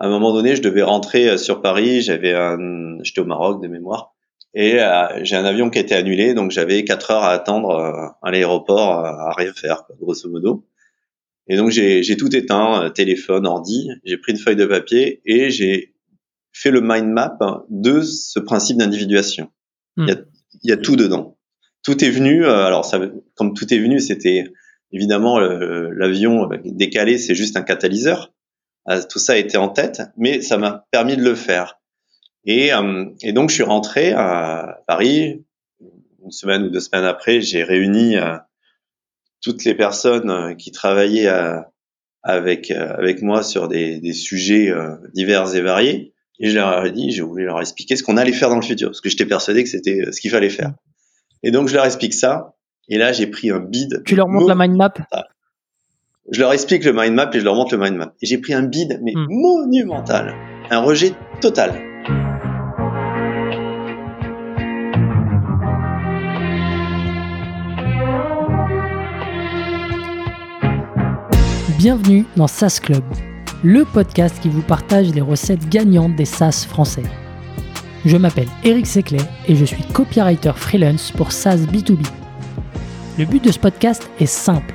à un moment donné, je devais rentrer sur Paris. J'avais un, j'étais au Maroc de mémoire, et j'ai un avion qui a été annulé, donc j'avais quatre heures à attendre à l'aéroport à rien faire, grosso modo. Et donc j'ai tout éteint, téléphone, ordi. J'ai pris une feuille de papier et j'ai fait le mind map de ce principe d'individuation. Il, y a, il y a tout dedans. Tout est venu. alors ça, comme tout est venu, c'était Évidemment, l'avion décalé, c'est juste un catalyseur. Euh, tout ça était en tête, mais ça m'a permis de le faire. Et, euh, et, donc, je suis rentré à Paris. Une semaine ou deux semaines après, j'ai réuni euh, toutes les personnes qui travaillaient avec avec moi sur des, des sujets divers et variés. Et je leur ai dit, j'ai voulu leur expliquer ce qu'on allait faire dans le futur, parce que j'étais persuadé que c'était ce qu'il fallait faire. Et donc, je leur explique ça. Et là, j'ai pris un bid. Tu leur montres la mind map? Je leur explique le mind map et je leur montre le mind map. Et j'ai pris un bid, mais hmm. monumental. Un rejet total. Bienvenue dans SaaS Club, le podcast qui vous partage les recettes gagnantes des SaaS français. Je m'appelle Eric Seclet et je suis copywriter freelance pour SaaS B2B. Le but de ce podcast est simple.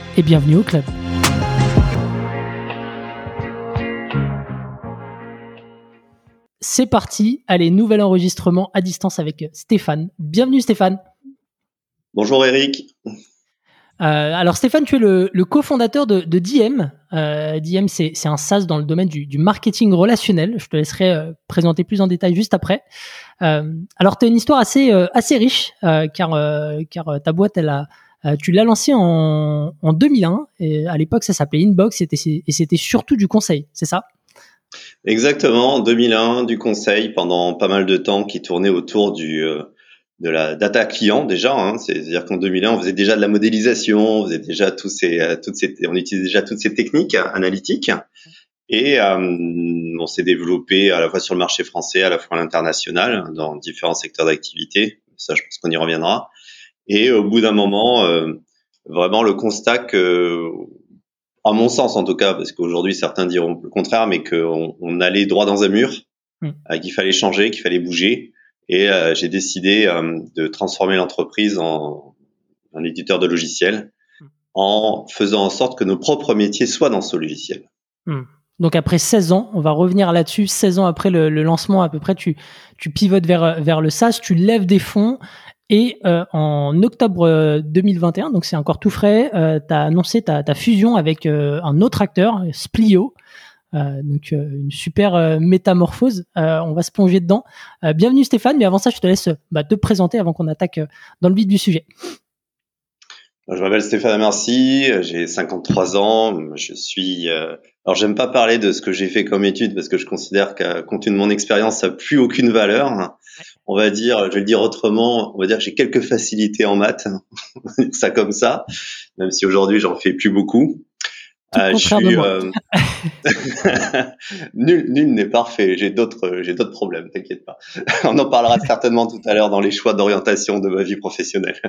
et bienvenue au club. C'est parti, allez, nouvel enregistrement à distance avec Stéphane. Bienvenue Stéphane. Bonjour Eric. Euh, alors Stéphane, tu es le, cofondateur de, de, Diem. Euh, Diem, c'est un SaaS dans le domaine du, marketing relationnel. Je te laisserai euh, présenter plus en détail juste après. Euh, alors tu as une histoire assez, assez riche, car, car ta boîte, elle a, tu l'as lancée en, en 2001. Et à l'époque, ça s'appelait Inbox et c'était surtout du conseil, c'est ça? Exactement, en 2001, du conseil pendant pas mal de temps qui tournait autour du de la data client déjà. Hein, C'est-à-dire qu'en 2001, on faisait déjà de la modélisation, on faisait déjà euh, toutes ces, on utilisait déjà toutes ces techniques analytiques. Et euh, on s'est développé à la fois sur le marché français, à la fois à l'international, dans différents secteurs d'activité. Ça, je pense qu'on y reviendra. Et au bout d'un moment, euh, vraiment le constat que, à mon sens en tout cas, parce qu'aujourd'hui certains diront le contraire, mais qu'on on allait droit dans un mur, mmh. qu'il fallait changer, qu'il fallait bouger. Et euh, j'ai décidé euh, de transformer l'entreprise en un éditeur de logiciels hmm. en faisant en sorte que nos propres métiers soient dans ce logiciel. Hmm. Donc après 16 ans, on va revenir là-dessus, 16 ans après le, lancement à peu près, tu, tu pivotes vers, vers le SaaS, tu lèves des fonds et euh, en octobre 2021, donc c'est encore tout frais, tu as annoncé ta, fusion avec un autre acteur, Splio, euh, donc euh, une super euh, métamorphose. on va se plonger dedans. bienvenue Stéphane, mais avant ça, je te laisse bah, te présenter avant qu'on attaque dans le vif du sujet. Je m'appelle Stéphane Merci, j'ai 53 ans, je suis... alors j'aime pas parler de ce que j'ai fait comme étude parce que je considère qu'à compte tenu de mon expérience, ça n'a plus aucune valeur. On va dire, je vais le dire autrement, on va dire que j'ai quelques facilités en maths, ça comme ça, même si aujourd'hui j'en fais plus beaucoup. Ah, je suis, euh... nul, nul n'est parfait. J'ai d'autres, j'ai d'autres problèmes. T'inquiète pas. On en parlera certainement tout à l'heure dans les choix d'orientation de ma vie professionnelle.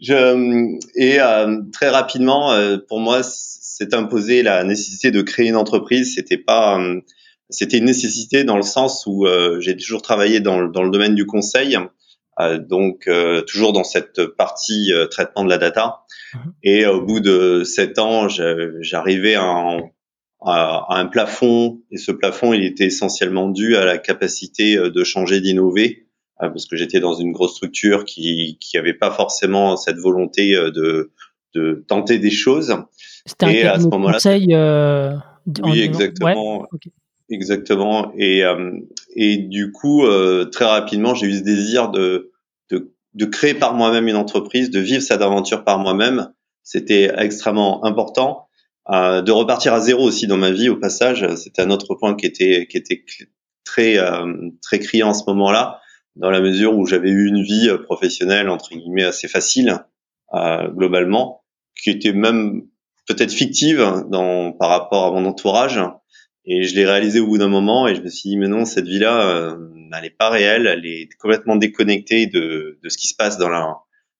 je, et euh, très rapidement, euh, pour moi, c'est imposé la nécessité de créer une entreprise. C'était pas, euh, c'était une nécessité dans le sens où j'ai toujours travaillé dans, dans, le domaine du conseil, donc toujours dans cette partie traitement de la data. Mhm. Et au bout de sept ans, j'arrivais à, à, un plafond, et ce plafond, il était essentiellement dû à la capacité euh, de changer, d'innover, euh, parce que j'étais dans une grosse structure qui qui avait pas forcément cette volonté euh, de de tenter des choses. C'était un à ce moment-là, conseil. Euh, oui, exactement. Exactement. Et, et du coup, très rapidement, j'ai eu ce désir de, de créer par moi-même une entreprise, de vivre cette aventure par moi-même, c'était extrêmement important. de repartir à zéro aussi dans ma vie au passage. C'était un autre point qui était qui était très très criant en ce moment-là, dans la mesure où j'avais eu une vie professionnelle entre guillemets assez facile globalement, qui était même peut-être fictive dans par rapport à mon entourage et je l'ai réalisé au bout d'un moment et je me suis dit, mais non, cette vie-là, euh, elle n'est pas réelle, elle est complètement déconnectée de, de ce qui se passe dans la,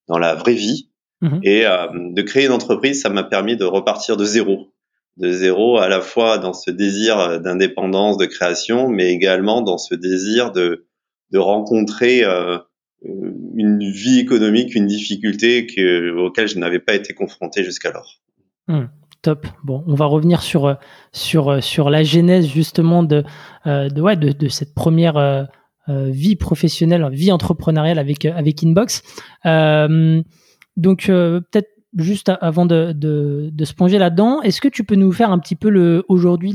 dans la vraie vie. Mhm. Et euh, de créer une entreprise, ça m'a permis de repartir de zéro. De zéro à la fois dans ce désir d'indépendance, de création, mais également dans ce désir de, de rencontrer euh, une vie économique, une difficulté que, auquel je n'avais pas été confronté jusqu'alors. Mhm. Top. Bon, on va revenir sur euh, euh, la genèse justement de euh, cette première vie professionnelle, vie entrepreneuriale avec Inbox. donc peut-être juste avant de, de, se plonger là-dedans, est-ce que tu peux nous faire un petit peu aujourd'hui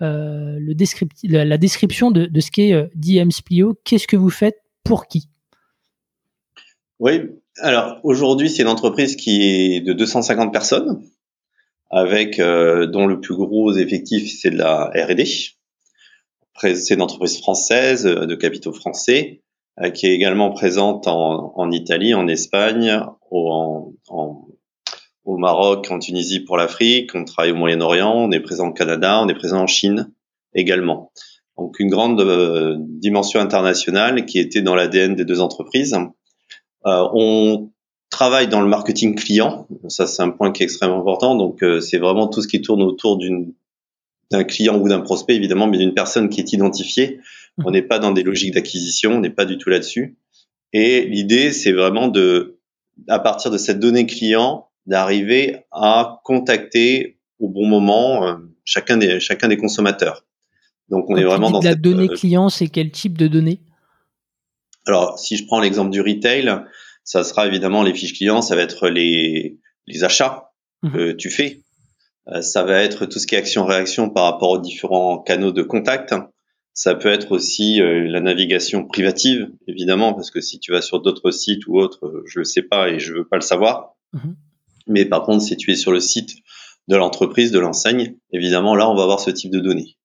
la, description de, de ce qu'est DM Splio? Qu'est-ce que vous faites? Pour qui? Oui, alors aujourd'hui c'est une entreprise qui est de 250 personnes avec euh, dont le plus gros effectif c'est de la R&D. C'est une entreprise française euh, de capitaux français euh, qui est également présente en, en Italie, en Espagne, au, en, au Maroc, en Tunisie pour l'Afrique. On travaille au Moyen-Orient, on est présent au Canada, on est présent en Chine également. Donc une grande dimension internationale qui était dans l'ADN des deux entreprises. Euh, on travaille dans le marketing client. Ça, c'est un point qui est extrêmement important. Donc, euh, c'est vraiment tout ce qui tourne autour d'une d'un client ou d'un prospect, évidemment, mais d'une personne qui est identifiée. Mmh. On n'est pas dans des logiques d'acquisition, on n'est pas du tout là-dessus. Et l'idée, c'est vraiment de, à partir de cette donnée client, d'arriver à contacter au bon moment euh, chacun des chacun des consommateurs. Donc, on est vraiment dans la donnée euh, client, c'est quel type de données Alors, si je prends l'exemple du retail, ça sera évidemment les fiches clients, ça va être les, les achats mhm. que tu fais. Euh, ça va être tout ce qui est action-réaction par rapport aux différents canaux de contact. Ça peut être aussi euh, la navigation privative, évidemment, parce que si tu vas sur d'autres sites ou autres, euh, je le sais pas et je veux pas le savoir. Mhm. Mais par contre, si tu es sur le site de l'entreprise, de l'enseigne, évidemment, là, on va avoir ce type de données.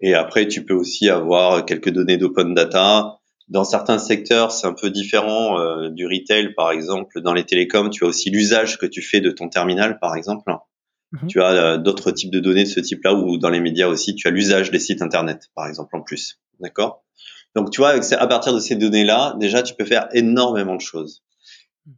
Et après, tu peux aussi avoir quelques données d'open data, dans certains secteurs, c'est un peu différent euh, du retail, par exemple. Dans les télécoms, tu as aussi l'usage que tu fais de ton terminal, par exemple. Mhm. Tu as euh, d'autres types de données de ce type-là, ou dans les médias aussi, tu as l'usage des sites internet, par exemple, en plus. D'accord? Donc, tu vois, à partir de ces données-là, déjà, tu peux faire énormément de choses.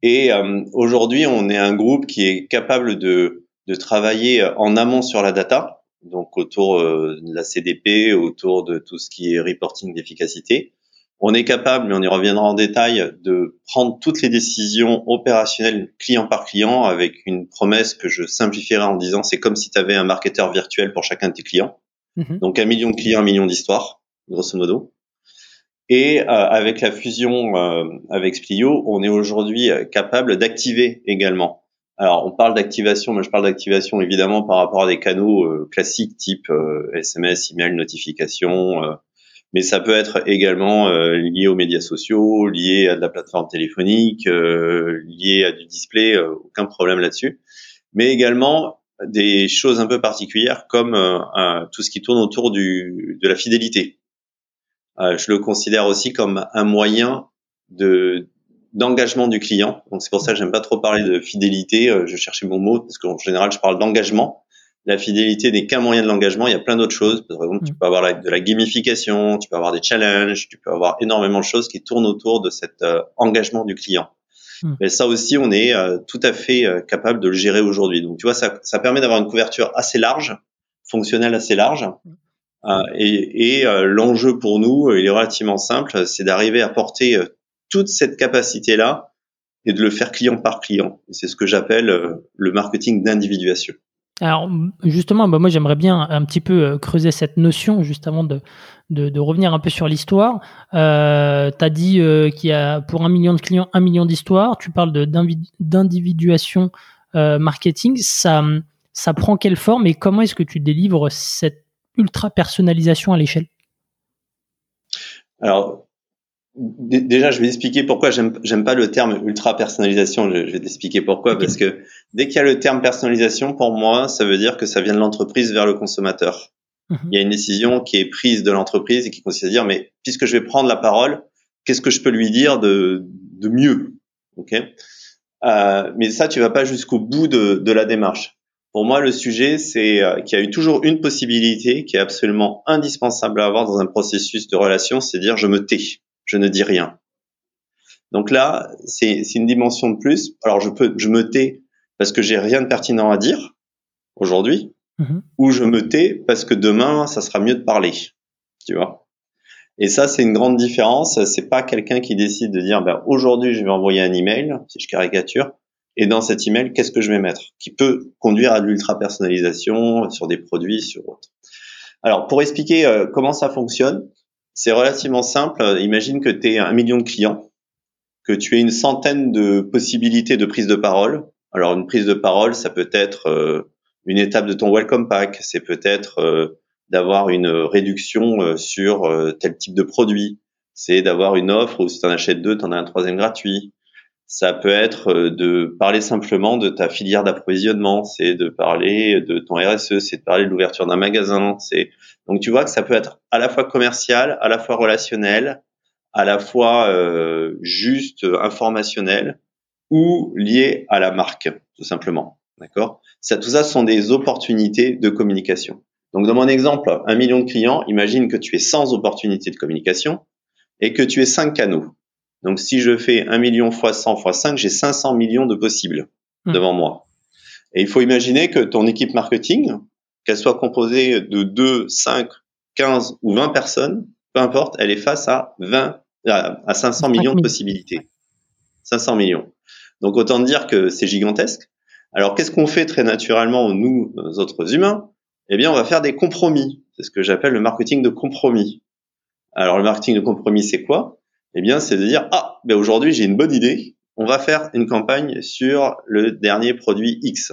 Et euh, aujourd'hui, on est un groupe qui est capable de, de travailler en amont sur la data, donc autour de la CDP, autour de tout ce qui est reporting d'efficacité on est capable, mais on y reviendra en détail, de prendre toutes les décisions opérationnelles client par client avec une promesse que je simplifierai en disant c'est comme si tu avais un marketeur virtuel pour chacun de tes clients. Mhm. Donc un million de clients, un million d'histoires, grosso modo. Et euh, avec la fusion euh, avec Splio, on est aujourd'hui euh, capable d'activer également. Alors on parle d'activation, mais je parle d'activation évidemment par rapport à des canaux classiques type SMS, email, notification, mais ça peut être également euh, lié aux médias sociaux, lié à de la plateforme téléphonique, euh, lié à du display, euh, aucun problème là-dessus. Mais également des choses un peu particulières comme tout ce qui tourne autour du, de la fidélité. je le considère aussi comme un moyen de d'engagement du client. Donc c'est pour ça que j'aime pas trop parler de fidélité. je cherchais mon mot parce qu'en général je parle d'engagement la fidélité n'est qu'un moyen de l'engagement. Il y a plein d'autres choses. Par exemple, tu mm. peux avoir de la gamification, tu peux avoir des challenges, tu peux avoir énormément de choses qui tournent autour de cet euh, engagement du client. Mm. Mais ça aussi, on est euh, tout à fait euh, capable de le gérer aujourd'hui. Donc, tu vois, ça, ça permet d'avoir une couverture assez large, fonctionnelle assez large. Mm. et, et l'enjeu pour nous, il est relativement simple, c'est d'arriver à porter toute cette capacité-là et de le faire client par client. C'est ce que j'appelle le marketing d'individuation. Alors justement, bah, moi j'aimerais bien un petit peu euh, creuser cette notion juste avant de, de, revenir un peu sur l'histoire. Euh, tu dit euh, qu'il y a pour un million de clients un million d'histoires. Tu parles d'individuation euh, marketing. Ça, ça prend quelle forme et comment est-ce que tu délivres cette ultra personnalisation à l'échelle? Alors déjà, je vais expliquer pourquoi j'aime pas le terme ultra personnalisation. Je, vais t'expliquer pourquoi parce que dès qu'il y a le terme personnalisation, pour moi, ça veut dire que ça vient de l'entreprise vers le consommateur. Mhm. Il y a une décision qui est prise de l'entreprise et qui consiste à dire mais puisque je vais prendre la parole, qu'est-ce que je peux lui dire de de mieux, ok euh, Mais ça, tu vas pas jusqu'au bout de, de la démarche. Pour moi, le sujet, c'est euh, qu'il y a eu toujours une possibilité qui est absolument indispensable à avoir dans un processus de relation, c'est dire je me tais je ne dis rien. Donc là, c'est une dimension de plus. Alors je peux, je me tais parce que j'ai rien de pertinent à dire aujourd'hui, mhm. ou je me tais parce que demain, ça sera mieux de parler. Tu vois. Et ça, c'est une grande différence. C'est pas quelqu'un qui décide de dire, ben, aujourd'hui, je vais envoyer un email, si je caricature, et dans cet email, qu'est-ce que je vais mettre? Qui peut conduire à de l'ultra personnalisation sur des produits, sur autres. Alors, pour expliquer euh, comment ça fonctionne, c'est relativement simple. Imagine que tu es un million de clients, que tu aies une centaine de possibilités de prise de parole. Alors une prise de parole, ça peut être euh, une étape de ton welcome pack, c'est peut-être euh, d'avoir une réduction euh, sur tel type de produit, c'est d'avoir une offre où si tu en achètes deux, tu en as un troisième gratuit. Ça peut être de parler simplement de ta filière d'approvisionnement, c'est de parler de ton RSE, c'est de parler de l'ouverture d'un magasin, c'est donc tu vois que ça peut être à la fois commercial, à la fois relationnel, à la fois euh, juste informationnel ou lié à la marque, tout simplement. D'accord? Ça, Tout ça sont des opportunités de communication. Donc dans mon exemple, un million de clients, imagine que tu es sans opportunités de communication et que tu es cinq canaux. Donc si je fais un million fois 100 fois 5, j'ai 500 millions de possibles mmh. devant moi. Et il faut imaginer que ton équipe marketing, qu'elle soit composée de 2, 5, 15 ou 20 personnes, peu importe, elle est face à 20, à 500 millions de possibilités. 500 millions. Donc autant dire que c'est gigantesque. Alors qu'est-ce qu'on fait très naturellement, nous, autres humains? Eh bien, on va faire des compromis. C'est ce que j'appelle le marketing de compromis. Alors le marketing de compromis, c'est quoi? Eh bien, c'est de dire, ah, ben aujourd'hui j'ai une bonne idée, on va faire une campagne sur le dernier produit X.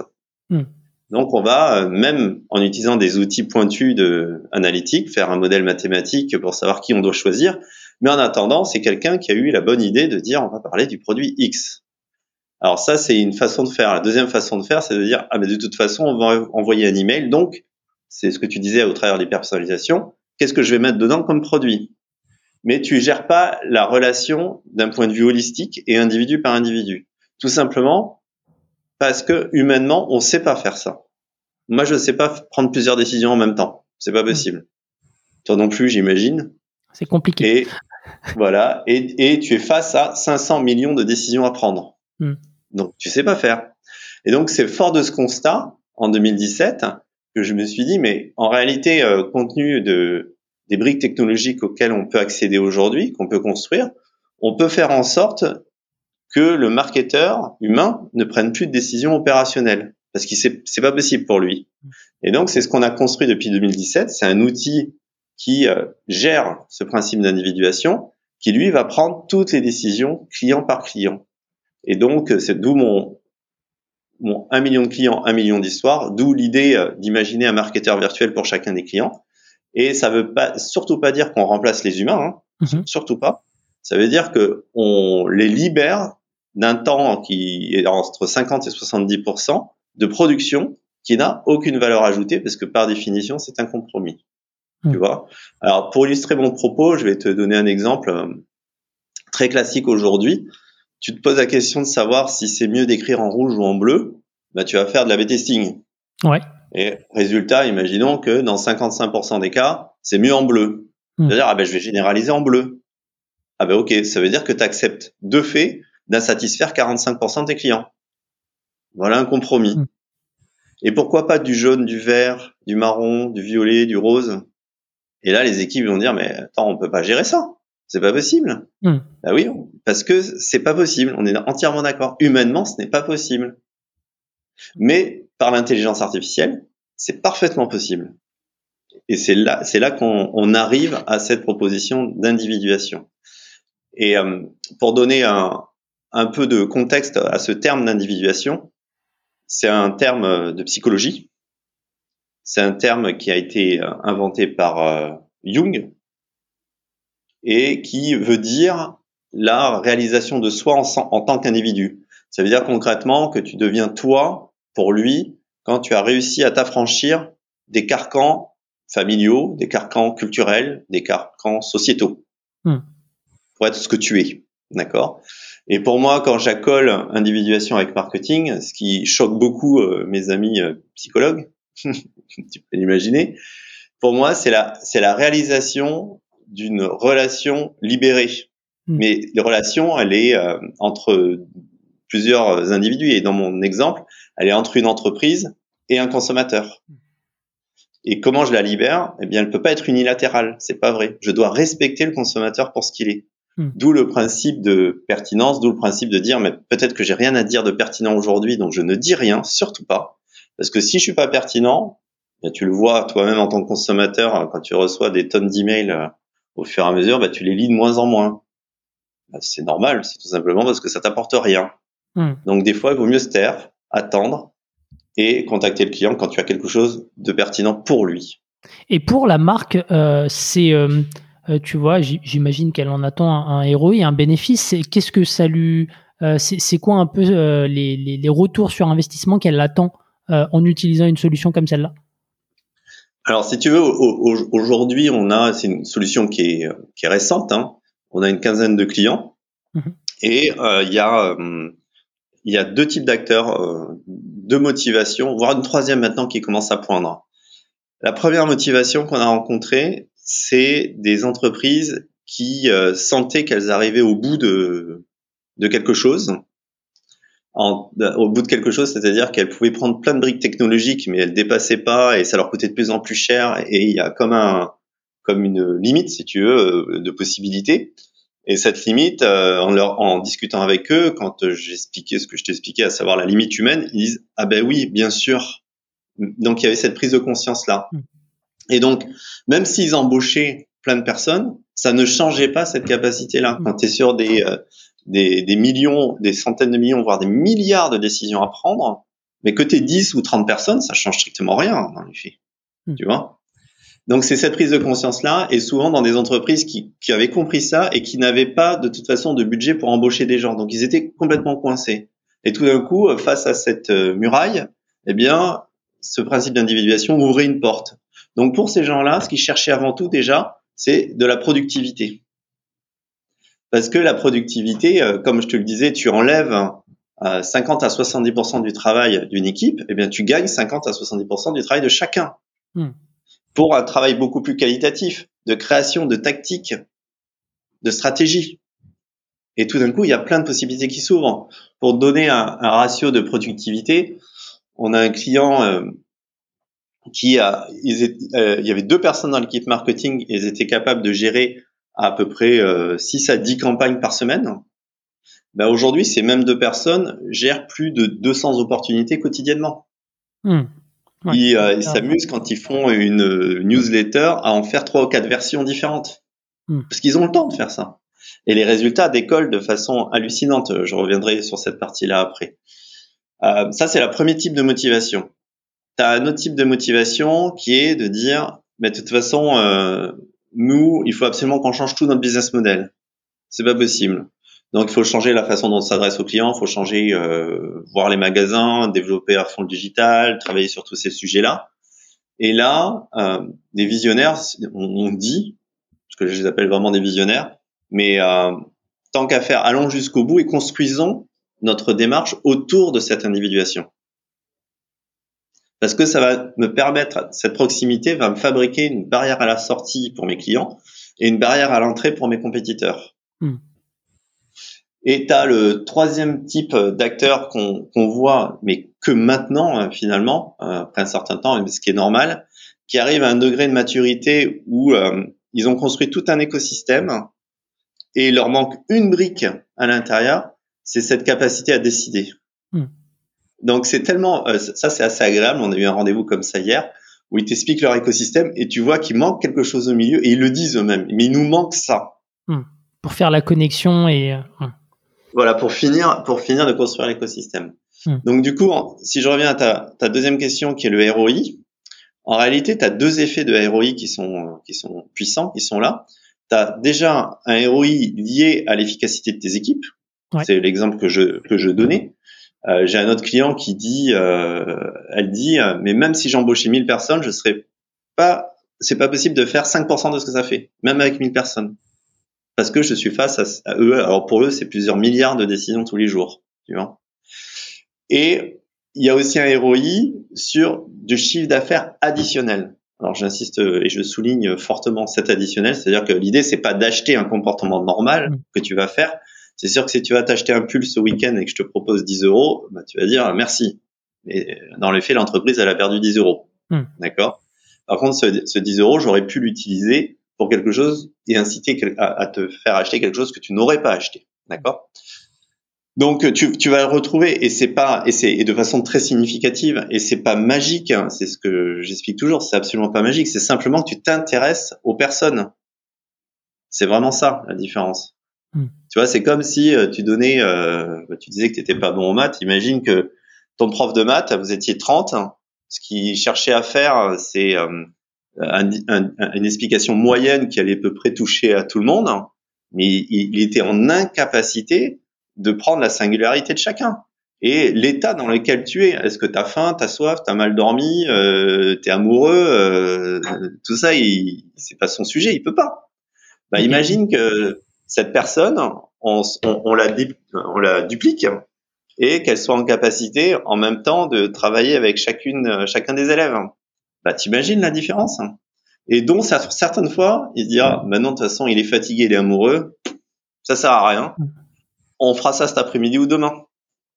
Hmm. Donc on va, euh, même en utilisant des outils pointus de analytique, faire un modèle mathématique pour savoir qui on doit choisir. Mais en attendant, c'est quelqu'un qui a eu la bonne idée de dire on va parler du produit X. Alors ça, c'est une façon de faire. La deuxième façon de faire, c'est de dire ah mais de toute façon, on va envoyer un email. Donc c'est ce que tu disais au travers des personnalisations. Qu'est-ce que je vais mettre dedans comme produit? Mais tu gères pas la relation d'un point de vue holistique et individu par individu. Tout simplement parce que humainement, on sait pas faire ça. Moi, je ne sais pas prendre plusieurs décisions en même temps. C'est pas hmm. possible. Toi non plus, j'imagine. C'est compliqué. Et voilà. Et, tu es face à 500 millions de décisions à prendre. Hmm. Donc, tu sais pas faire. Et donc, c'est fort de ce constat en 2017 que je me suis dit, mais en réalité, euh, compte tenu de, des briques technologiques auxquelles on peut accéder aujourd'hui, qu'on peut construire, on peut faire en sorte que le marketeur humain ne prenne plus de décisions opérationnelles parce que c'est pas possible pour lui. Et donc c'est ce qu'on a construit depuis 2017. C'est un outil qui euh, gère ce principe d'individuation, qui lui va prendre toutes les décisions client par client. Et donc c'est d'où mon mon 1 million de clients, 1 million d'histoires, d'où l'idée euh, d'imaginer un marketeur virtuel pour chacun des clients. Et ça veut pas, surtout pas dire qu'on remplace les humains, hein, mhm. surtout pas. Ça veut dire que on les libère d'un temps qui est entre 50 et 70% de production qui n'a aucune valeur ajoutée parce que par définition, c'est un compromis. Tu hmm. vois? Alors, pour illustrer mon propos, je vais te donner un exemple euh, très classique aujourd'hui. Tu te poses la question de savoir si c'est mieux d'écrire en rouge ou en bleu. Bah, tu vas faire de la B-testing. Ouais. Et résultat, imaginons que dans 55% des cas, c'est mieux en bleu. Hmm. C'est-à-dire, ah ben, je vais généraliser en bleu. Ah ben, ok, ça veut dire que tu acceptes de fait d'insatisfaire 45% de tes clients. Voilà un compromis. Hmm. Et pourquoi pas du jaune, du vert, du marron, du violet, du rose? Et là, les équipes vont dire, mais attends, on peut pas gérer ça. C'est pas possible. Hmm. Bah oui, parce que c'est pas possible. On est entièrement d'accord. Humainement, ce n'est pas possible. Mais par l'intelligence artificielle, c'est parfaitement possible. Et c'est là, qu'on arrive à cette proposition d'individuation. Et euh, pour donner un, peu de contexte à ce terme d'individuation, c'est un terme de psychologie. C'est un terme qui a été inventé par euh, Jung. et qui veut dire la réalisation de soi en tant qu'individu. Ça veut dire concrètement que tu deviens toi pour lui quand tu as réussi à t'affranchir des carcans familiaux, des carcans culturels, des carcans sociétaux. Hmm. Pour être ce que tu es. D'accord? Et pour moi, quand j'accole individuation avec marketing, ce qui choque beaucoup euh, mes amis euh, psychologues, tu peux l'imaginer, pour moi, c'est la, c'est la réalisation d'une relation libérée. Hmm. Mais les relations, elle est euh, entre plusieurs individus. Et dans mon exemple, elle est entre une entreprise et un consommateur. Et comment je la libère? Eh bien, elle peut pas être unilatérale. C'est pas vrai. Je dois respecter le consommateur pour ce qu'il est. Hmm. D'où le principe de pertinence, d'où le principe de dire, mais peut-être que j'ai rien à dire de pertinent aujourd'hui, donc je ne dis rien, surtout pas. Parce que si je suis pas pertinent, ben, tu le vois toi-même en tant que consommateur, hein, quand tu reçois des tonnes d'emails euh, au fur et à mesure, ben, tu les lis de moins en moins. Ben, c'est normal, c'est tout simplement parce que ça t'apporte rien. Hmm. Donc des fois, il vaut mieux se taire, attendre et contacter le client quand tu as quelque chose de pertinent pour lui. Et pour la marque, euh, c'est euh, euh, tu vois, j'imagine qu'elle en attend un, un ROI, un bénéfice. Qu'est-ce que ça lui, euh, c'est quoi un peu les, les, les, retours sur investissement qu'elle attend en utilisant une solution comme celle-là? Alors, si tu veux, aujourd'hui, on a, c'est une solution qui est, qui est récente. Hein. On a une quinzaine de clients mmh et il y a il y a deux types d'acteurs, deux motivations, voire une troisième maintenant qui commence à poindre. La première motivation qu'on a rencontrée, c'est des entreprises qui euh, sentaient qu'elles arrivaient au bout de, de quelque chose. En, au bout de quelque chose, c'est-à-dire qu'elles pouvaient prendre plein de briques technologiques, mais elles dépassaient pas et ça leur coûtait de plus en plus cher. Et il y a comme un, comme une limite, si tu veux, euh, de possibilités. Et cette limite, euh, en, leur, en discutant avec eux, quand j'expliquais ce que je t'expliquais, à savoir la limite humaine, ils disent ah ben oui, bien sûr. Donc il y avait cette prise de conscience là. Mmh. Et donc, même s'ils embauchaient plein de personnes, ça ne changeait pas cette capacité-là. Quand tu es sur des, euh, des, des, millions, des centaines de millions, voire des milliards de décisions à prendre, mais que tu 10 ou 30 personnes, ça change strictement rien dans les faits. Hmm. Tu vois? Donc c'est cette prise de conscience-là, et souvent dans des entreprises qui, qui avaient compris ça et qui n'avaient pas de toute façon de budget pour embaucher des gens. Donc ils étaient complètement coincés. Et tout d'un coup, face à cette euh, muraille, eh bien, ce principe d'individuation ouvrait une porte. Donc pour ces gens-là, ce qu'ils cherchaient avant tout déjà, c'est de la productivité. Parce que la productivité, euh, comme je te le disais, tu enlèves 50 à 70% du travail d'une équipe, eh bien tu gagnes 50 à 70% du travail de chacun. Hmm. Pour un travail beaucoup plus qualitatif, de création, de tactique, de stratégie. Et tout d'un coup, il y a plein de possibilités qui s'ouvrent. Pour donner un, ratio de productivité, on a un client euh, qui a, euh, il y avait deux personnes dans l'équipe marketing, ils étaient capables de gérer à, peu près 6 euh, à 10 campagnes par semaine. Ben aujourd'hui, ces mêmes deux personnes gèrent plus de 200 opportunités quotidiennement. Ils euh, s'amusent quand ils font une newsletter à en faire trois ou quatre versions différentes. Hmm. Parce qu'ils ont le temps de faire ça. Et les résultats décollent de façon hallucinante. Je reviendrai sur cette partie-là après. Euh, ça, c'est le premier type de motivation tu as un autre type de motivation qui est de dire, mais de toute façon, euh, nous, il faut absolument qu'on change tout notre business model. C'est pas possible. Donc, il faut changer la façon dont on s'adresse aux clients, il faut changer, euh, voir les magasins, développer à fond le digital, travailler sur tous ces sujets-là. Et là, euh, des visionnaires, on, dit, parce que je les appelle vraiment des visionnaires, mais euh, tant qu'à faire, allons jusqu'au bout et construisons notre démarche autour de cette individuation parce que ça va me permettre, cette proximité va me fabriquer une barrière à la sortie pour mes clients et une barrière à l'entrée pour mes compétiteurs. Hmm. Et tu as le troisième type d'acteur qu'on voit, mais que maintenant, euh, finalement, euh, après un certain temps, ce qui est normal, qui arrive à un degré de maturité où euh, ils ont construit tout un écosystème et il leur manque une brique à l'intérieur, c'est cette capacité à décider. Hmm. Donc c'est tellement, euh, ça c'est assez agréable. On a eu un rendez-vous comme ça hier où ils t'expliquent leur écosystème et tu vois qu'il manque quelque chose au milieu et ils le disent eux-mêmes. Mais il nous manque ça. Hmm. Pour faire la connexion et. Voilà pour finir pour finir de construire l'écosystème. Hmm. Donc du coup, si je reviens à ta, ta deuxième question qui est le ROI, en réalité, tu as deux effets de ROI qui sont qui sont puissants, qui sont là. tu as déjà un ROI lié à l'efficacité de tes équipes. C'est l'exemple que je, que je donnais. Euh, j'ai un autre client qui dit, euh, elle dit, euh, mais même si j'embauchais 1000 personnes, je serais pas, c'est pas possible de faire 5% de ce que ça fait, même avec 1000 personnes. Parce que je suis face à, eux. Alors pour eux, c'est plusieurs milliards de décisions tous les jours, tu vois. Et il y a aussi un ROI sur du chiffre d'affaires additionnel. Alors j'insiste et je souligne fortement cet additionnel, c'est-à-dire que l'idée c'est pas d'acheter un comportement normal mmh. que tu vas faire, c'est sûr que si tu vas t'acheter un pull ce week-end et que je te propose 10 euros, bah, tu vas dire merci. Mais dans les faits, l'entreprise, elle a perdu 10 euros. Hmm. D'accord? Par contre, ce, 10 euros, j'aurais pu l'utiliser pour quelque chose et inciter à, te faire acheter quelque chose que tu n'aurais pas acheté. D'accord? Donc tu, tu, vas le retrouver et c'est pas et c'est et de façon très significative et c'est pas magique hein, c'est ce que j'explique toujours c'est absolument pas magique c'est simplement que tu t'intéresses aux personnes c'est vraiment ça la différence Hmm. Tu vois, c'est comme si euh, tu donnais, euh, tu disais que tu n'étais pas bon en maths. Imagine que ton prof de maths, vous étiez 30. Ce qu'il cherchait à faire, c'est euh, une explication moyenne qui allait à peu près toucher à tout le monde, mais il, était en incapacité de prendre la singularité de chacun. Et l'état dans lequel tu es, est-ce que tu as faim, tu as soif, tu as mal dormi, euh, tu es amoureux, tout ça, c'est pas son sujet, il peut pas. Bah, imagine que cette personne, on, on, la, on la duplique et qu'elle soit en capacité en même temps de travailler avec chacune, chacun des élèves. Bah, t'imagines la différence Et donc, certaines fois, il se dira, maintenant, de toute façon, il est fatigué, il est amoureux, ça sert à rien. On fera ça cet après-midi ou demain.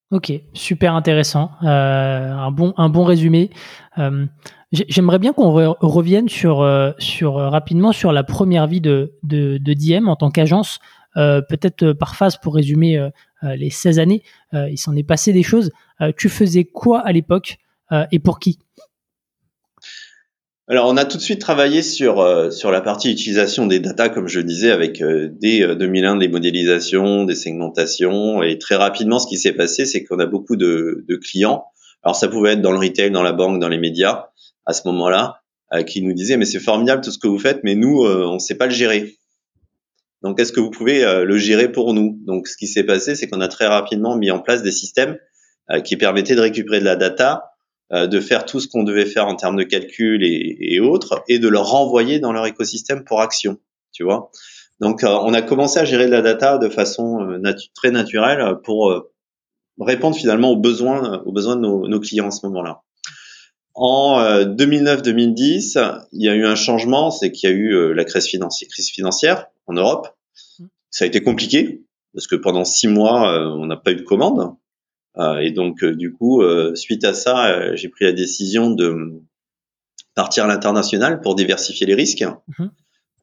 Ok, super intéressant, euh, un bon résumé. Euh, J'aimerais bien qu'on revienne sur, euh, rapidement sur la première vie de, de, de Diem en tant qu'agence, peut-être par phase pour résumer les 16 années. il s'en est passé des choses. tu faisais quoi à l'époque et pour qui? Alors, on a tout de suite travaillé sur sur la partie utilisation des data, comme je disais, avec dès 2001 des modélisations, des segmentations, et très rapidement, ce qui s'est passé, c'est qu'on a beaucoup de, de clients. Alors, ça pouvait être dans le retail, dans la banque, dans les médias, à ce moment-là, euh, qui nous disait mais c'est formidable tout ce que vous faites, mais nous euh, on ne sait pas le gérer. Donc est-ce que vous pouvez euh, le gérer pour nous? Donc ce qui s'est passé, c'est qu'on a très rapidement mis en place des systèmes qui permettaient de récupérer de la data, de faire tout ce qu'on devait faire en termes de calcul et, autres, et de le renvoyer dans leur écosystème pour action. Tu vois Donc on a commencé à gérer de la data de façon très naturelle pour répondre finalement aux besoins, aux besoins de nos, nos clients à ce moment-là. En 2009-2010, euh, il y a eu un changement, c'est qu'il y a eu euh, la crise financière, crise financière en Europe. Mmh. Ça a été compliqué parce que pendant six mois, euh, on n'a pas eu de commande. Et donc, du coup, suite à ça, j'ai pris la décision de partir à l'international pour diversifier les risques. Mmh.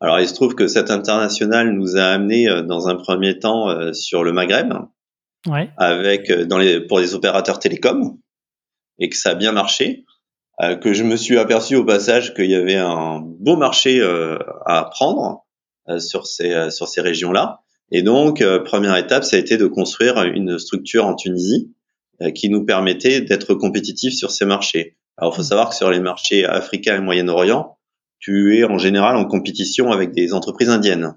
Alors, il se trouve que cet international nous a amené dans un premier temps sur le Maghreb, ouais. avec dans les pour les opérateurs télécoms, et que ça a bien marché. Euh, que je me suis aperçu au passage qu'il y avait un beau marché euh, à prendre euh, sur ces sur ces régions-là. Et donc première étape, ça a été de construire une structure en Tunisie qui nous permettait d'être compétitifs sur ces marchés. Alors il faut savoir que sur les marchés africains et Moyen-Orient, tu es en général en compétition avec des entreprises indiennes.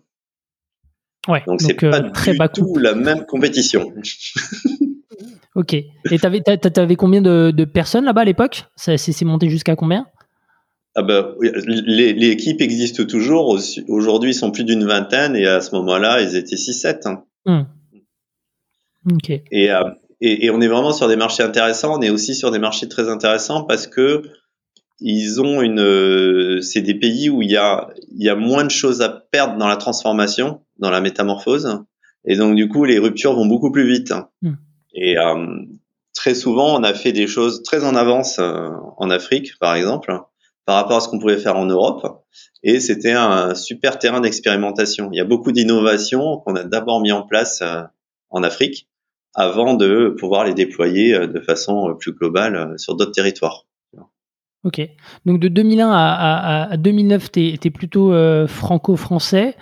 Ouais, donc c'est pas très du tout la même compétition. Ok. Et t'avais, t'avais combien de, de personnes là-bas à l'époque? C'est monté jusqu'à combien? Ah ben, l'équipe existe toujours. Aujourd'hui, ils sont plus d'une vingtaine et à ce moment-là, ils étaient 6-7. Hein. Hmm. Ok. Et, euh, et, et, on est vraiment sur des marchés intéressants. On est aussi sur des marchés très intéressants parce que ils ont une. C'est des pays où il y a il y a moins de choses à perdre dans la transformation, dans la métamorphose, et donc du coup, les ruptures vont beaucoup plus vite. Hmm. Et euh, très souvent, on a fait des choses très en avance euh, en Afrique, par exemple, par rapport à ce qu'on pouvait faire en Europe. Et c'était un super terrain d'expérimentation. Il y a beaucoup d'innovations qu'on a d'abord mis en place euh, en Afrique avant de pouvoir les déployer de façon plus globale sur d'autres territoires. Ok. Donc de 2001 à, 2009, tu es, plutôt franco-français.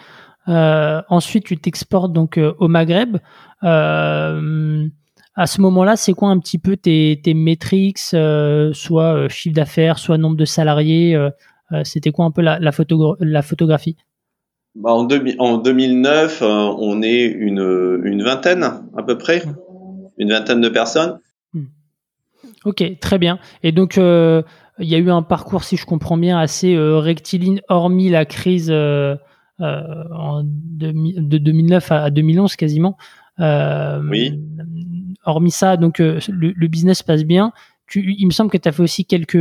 ensuite, tu t'exportes donc au Maghreb. Euh, à ce moment-là, c'est quoi un petit peu tes, tes métriques, euh, soit euh, chiffre d'affaires, soit nombre de salariés euh, C'était quoi un peu la, la, photographie? Bah, en, en, 2009, euh, on est une, une vingtaine à peu près, une vingtaine de personnes. Hmm. Ok, très bien. Et donc, euh, il y a eu un parcours, si je comprends bien, assez euh, rectiligne, hormis la crise en de, 2009 à, 2011 quasiment. oui. Hormis ça, donc le, le, business passe bien. Tu, il me semble que tu as fait aussi quelques.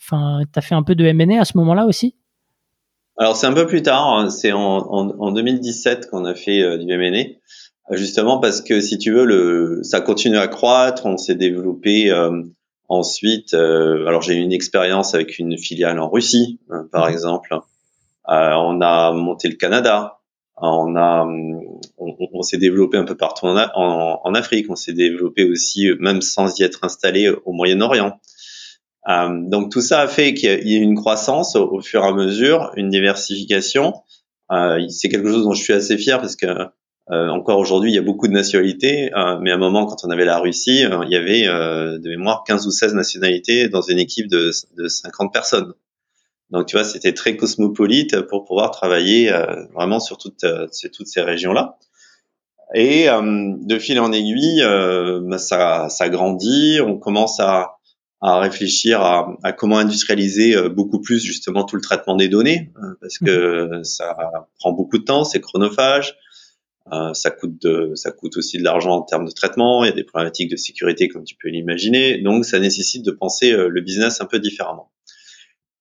Enfin, tu as fait un peu de MA à ce moment-là aussi? Alors c'est un peu plus tard, hein. c'est en, en, en, 2017 qu'on a fait euh, du M&A, justement parce que si tu veux, le, ça continue à croître, on s'est développé euh, ensuite. Euh, alors j'ai eu une expérience avec une filiale en Russie, hein, par mmh. exemple. Euh, on a monté le Canada, on a, on, on s'est développé un peu partout en, en, en Afrique, on s'est développé aussi, même sans y être installé, au Moyen-Orient. Euh, donc tout ça a fait qu'il y ait une croissance au, fur et à mesure, une diversification. Euh, c'est quelque chose dont je suis assez fier parce que euh, encore aujourd'hui, il y a beaucoup de nationalités, mais à un moment, quand on avait la Russie, il y avait de mémoire 15 ou 16 nationalités dans une équipe de, de 50 personnes. Donc, tu vois, c'était très cosmopolite pour pouvoir travailler vraiment sur toutes, toutes ces régions-là. Et de fil en aiguille, bah, ça, ça grandit. On commence à, à réfléchir à, à, comment industrialiser euh, beaucoup plus justement tout le traitement des données euh, parce que mhm. ça prend beaucoup de temps, c'est chronophage, euh, ça coûte de, ça coûte aussi de l'argent en termes de traitement, il y a des problématiques de sécurité comme tu peux l'imaginer, donc ça nécessite de penser le business un peu différemment.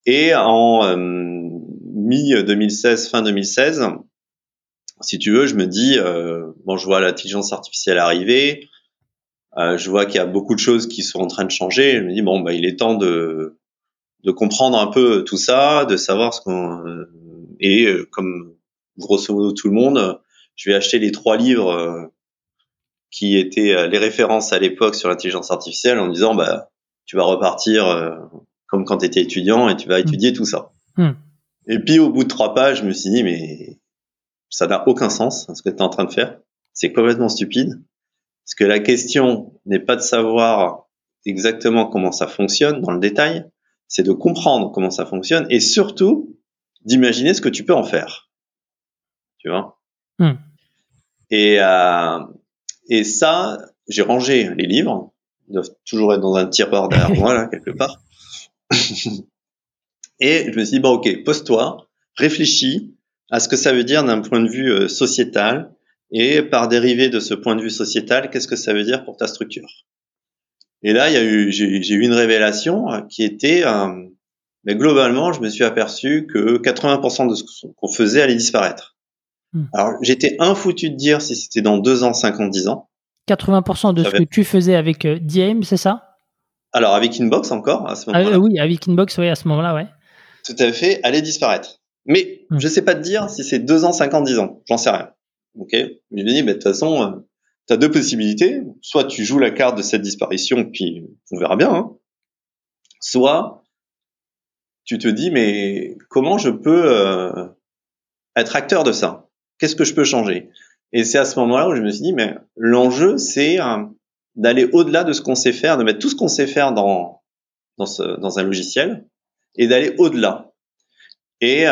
Et en mi 2016, fin 2016, si tu veux, je me dis bon, je vois l'intelligence artificielle arriver, euh, je vois qu'il y a beaucoup de choses qui sont en train de changer. Je me dis bon, bah, il est temps de de comprendre un peu tout ça, de savoir ce qu'on euh, et euh, comme grosso modo tout le monde, je vais acheter les trois livres qui étaient les références à l'époque sur l'intelligence artificielle en disant bah tu vas repartir comme quand tu étais étudiant et tu vas étudier tout ça. Hmm. Et puis au bout de trois pages, je me suis dit mais ça n'a aucun sens ce que tu es en train de faire. C'est complètement stupide. Parce que la question n'est pas de savoir exactement comment ça fonctionne dans le détail, c'est de comprendre comment ça fonctionne et surtout d'imaginer ce que tu peux en faire. Tu vois? Hmm. et, euh, et ça, j'ai rangé les livres, ils doivent toujours être dans un tiroir derrière moi, là, quelque part. et je me suis dit, bon, ok, pose-toi, réfléchis à ce que ça veut dire d'un point de vue euh, sociétal, et par dérivé de ce point de vue sociétal, qu'est-ce que ça veut dire pour ta structure? Et là, il y a eu, j'ai, eu une révélation euh, qui était, euh, mais globalement, je me suis aperçu que 80% de ce qu'on faisait allait disparaître. Hmm. Alors, j'étais infoutu de dire si c'était dans 2 ans, 5 ans, 10 ans. 80% de ce que tu faisais avec euh, Diem, c'est ça? Alors, avec Inbox encore, à ce moment-là. Ah, oui, avec Inbox, oui, à ce moment-là, ouais. Tout à fait, allait disparaître. Mais hmm. je sais pas te dire si c'est 2 ans, 5 ans, 10 ans. J'en sais rien. Ok? Mais je me dis, de toute façon, euh, tu as deux possibilités. Soit tu joues la carte de cette disparition, puis on verra bien. Hein. Soit tu te dis, mais comment je peux euh, être acteur de ça? Qu'est-ce que je peux changer? Et c'est à ce moment-là où je me suis dit, mais l'enjeu, c'est euh, d'aller au-delà de ce qu'on sait faire, de mettre tout ce qu'on sait faire dans dans, ce, dans un logiciel et d'aller au-delà. Et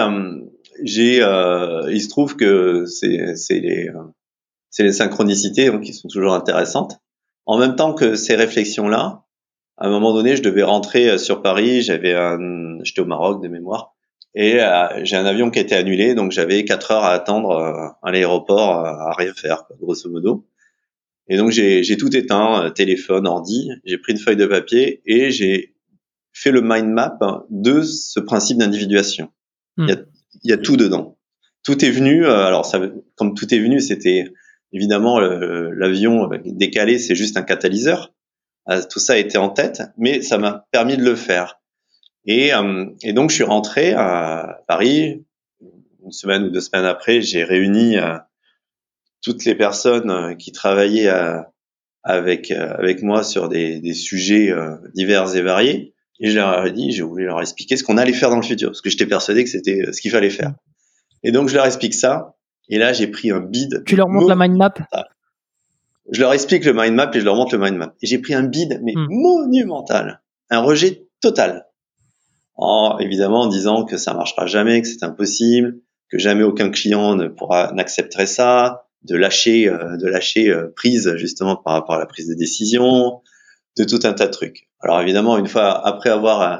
j'ai, euh, il se trouve que c'est, les, c'est les synchronicités qui sont toujours intéressantes. En même temps que ces réflexions-là, à un moment donné, je devais rentrer euh, sur Paris. J'étais au Maroc de mémoire, et euh, j'ai un avion qui a été annulé, donc j'avais quatre heures à attendre euh, à l'aéroport à rien faire, grosso modo. Et donc j'ai, tout éteint, téléphone, ordi. J'ai pris une feuille de papier et j'ai fait le mind map de ce principe d'individuation. Il y a hmm il y a tout dedans. Tout est venu. Euh, alors, ça, comme tout est venu, c'était évidemment l'avion décalé, c'est juste un catalyseur. Euh, tout ça était en tête, mais ça m'a permis de le faire. Et, euh, et, donc, je suis rentré à Paris. Une semaine ou deux semaines après, j'ai réuni toutes les personnes qui travaillaient avec avec moi sur des, des sujets divers et variés. Et je leur ai dit, j'ai voulu leur expliquer ce qu'on allait faire dans le futur, parce que j'étais persuadé que c'était euh, ce qu'il fallait faire. Et donc je leur explique ça. Et là, j'ai pris un bid. Tu leur montres la mind map? Je leur explique le mind map et je leur montre le mind map. Et j'ai pris un bid, mais hmm. monumental. Un rejet total. En, évidemment, en disant que ça marchera jamais, que c'est impossible, que jamais aucun client ne pourra n'accepterait ça, de lâcher, euh, de lâcher euh, prise justement par rapport à la prise de décision, de tout un tas de trucs. Alors évidemment, une fois après avoir euh,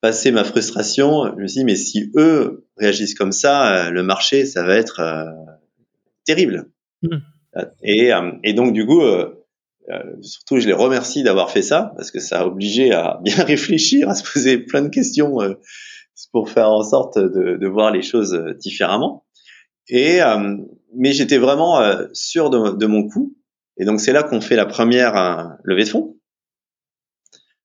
passé ma frustration, je me suis dit mais si eux réagissent comme ça, le marché ça va être terrible. Mmh. Et, et donc du coup, surtout je les remercie d'avoir fait ça parce que ça a obligé à bien réfléchir, à se poser plein de questions pour faire en sorte de, de voir les choses différemment. Et euh, mais j'étais vraiment euh, sûr de, de, mon coup. Et donc c'est là qu'on fait la première euh, levée de fonds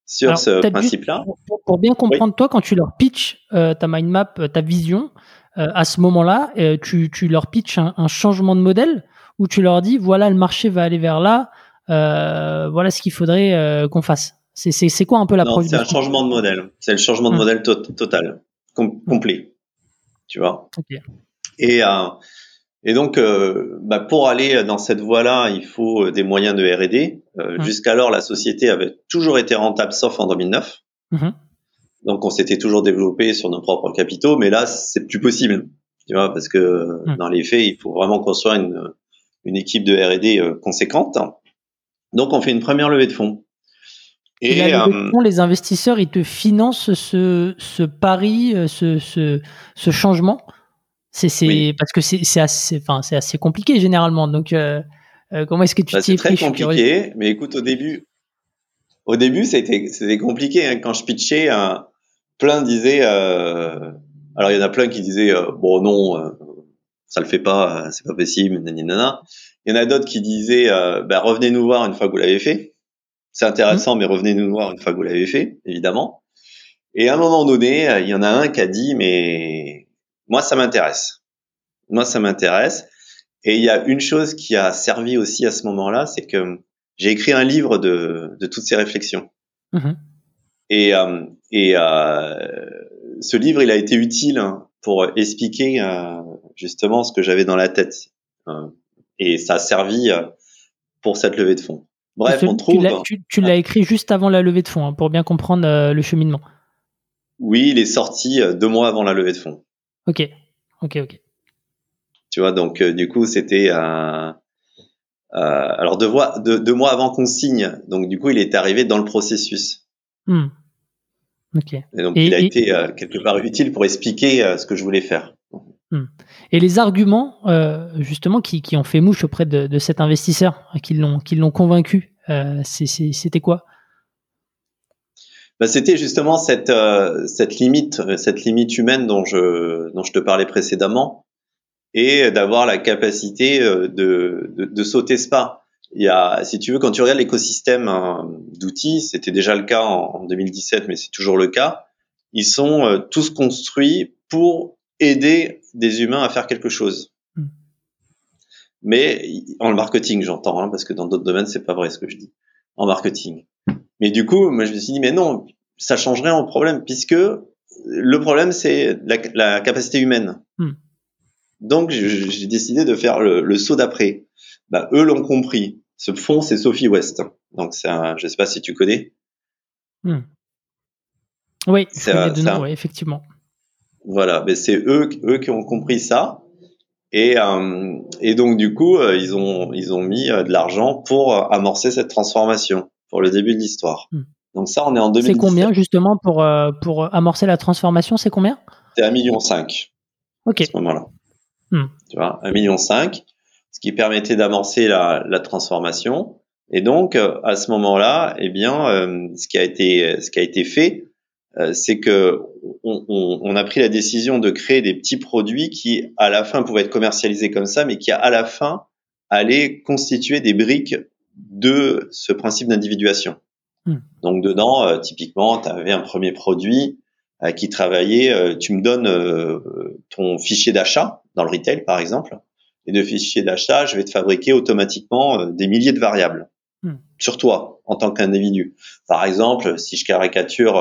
sur ce principe-là. Pour, bien comprendre toi, quand tu leur pitches ta mind map, ta vision, à ce moment-là, tu, tu, leur pitches un, un, changement de modèle ou tu leur dis voilà le marché va aller vers là, voilà ce qu'il faudrait qu'on fasse. C'est quoi un peu la Non, C'est un changement de modèle. C'est le changement de hum. modèle total, complet. Tu vois? Et, euh, et donc, euh, bah, pour aller dans cette voie-là, il faut euh, des moyens de R&D. Euh, Jusqu'alors, la société avait toujours été rentable, sauf en 2009. Mmh. Donc, on s'était toujours développé sur nos propres capitaux, mais là, c'est plus possible. Tu vois, parce que mmh. dans les faits, il faut vraiment construire une, une équipe de R&D conséquente. Donc, on fait une première levée de fonds. Et, Et les investisseurs, ils te financent ce, ce pari, ce, ce, ce changement? C'est parce que c'est assez, enfin c'est assez compliqué généralement. Donc euh, euh comment est-ce que tu bah, t'y es pris? Très compliqué, mais écoute au début, au début c'était c'était compliqué hein. quand je pitchais. un plein disaient, euh, alors il y en a plein qui disaient euh, bon non, euh, ça le fait pas, c'est pas possible, nanana. Il y en a d'autres qui disaient bah, revenez nous voir une fois que vous l'avez fait. C'est intéressant, mmh. mais revenez nous voir une fois que vous l'avez fait, évidemment. Et à un moment donné, il y en a un qui a dit mais moi, ça m'intéresse. Moi, ça m'intéresse. Et il y a une chose qui a servi aussi à ce moment-là, c'est que j'ai écrit un livre de, de toutes ces réflexions. Mm-hmm. Et, euh, et euh, ce livre, il a été utile pour expliquer euh, justement ce que j'avais dans la tête. Euh, et ça a servi euh, pour cette levée de fonds. Bref, on trouve. Tu l'as écrit juste avant la levée de fonds, hein, pour bien comprendre le cheminement. Oui, il est sorti deux mois avant la levée de fonds. Ok, ok, ok. Tu vois, donc euh, du coup, c'était un. Euh, alors deux mois, deux, mois avant qu'on signe, donc du coup, il est arrivé dans le processus. Hmm. Ok. Et donc, il a été euh, quelque part utile pour expliquer ce que je voulais faire. Hmm. Et les arguments, justement, qui, qui, ont fait mouche auprès de, de cet investisseur, qui l'ont, qui l'ont convaincu, c'était quoi? Bah, c'était justement cette euh, cette limite euh, cette limite humaine dont je dont je te parlais précédemment et d'avoir la capacité euh, de, de, de sauter ce pas. Il y a, si tu veux, quand tu regardes l'écosystème hein, d'outils, c'était déjà le cas en, 2017, mais c'est toujours le cas. Ils sont tous construits pour aider des humains à faire quelque chose. Hmm. Mais en marketing, j'entends, hein, parce que dans d'autres domaines, c'est pas vrai ce que je dis. En marketing. Mais du coup, moi, je me suis dit, mais non, ça changerait en problème, puisque le problème, c'est la, capacité humaine. Hmm. Donc, j'ai décidé de faire le, saut d'après. Bah, eux l'ont compris. Ce fond, c'est Sophie West. Donc, un, je sais pas si tu connais. Hmm. Oui, c'est un, effectivement. Voilà, mais c'est eux, eux qui ont compris ça. Et, euh, et donc du coup, euh, ils ont ils ont mis euh, de l'argent pour amorcer cette transformation pour le début de l'histoire. Hmm. Donc ça, on est en 2017. C'est combien justement pour euh, pour amorcer la transformation C'est combien? C'est un million cinq. Ok. À ce moment-là. Hmm. Tu vois, un million cinq, ce qui permettait d'amorcer la, la transformation. Et donc euh, à ce moment-là, eh bien, euh, ce qui a été ce qui a été fait, c'est que on, on, on, a pris la décision de créer des petits produits qui, à la fin, pouvaient être commercialisés comme ça, mais qui, à la fin, allaient constituer des briques de ce principe d'individuation. Hmm. Donc dedans, euh, typiquement, tu avais un premier produit euh, qui travaillait, euh, tu me donnes ton fichier d'achat dans le retail par exemple, et de fichier d'achat, je vais te fabriquer automatiquement des milliers de variables hmm. sur toi en tant qu'individu. Par exemple, si je caricature,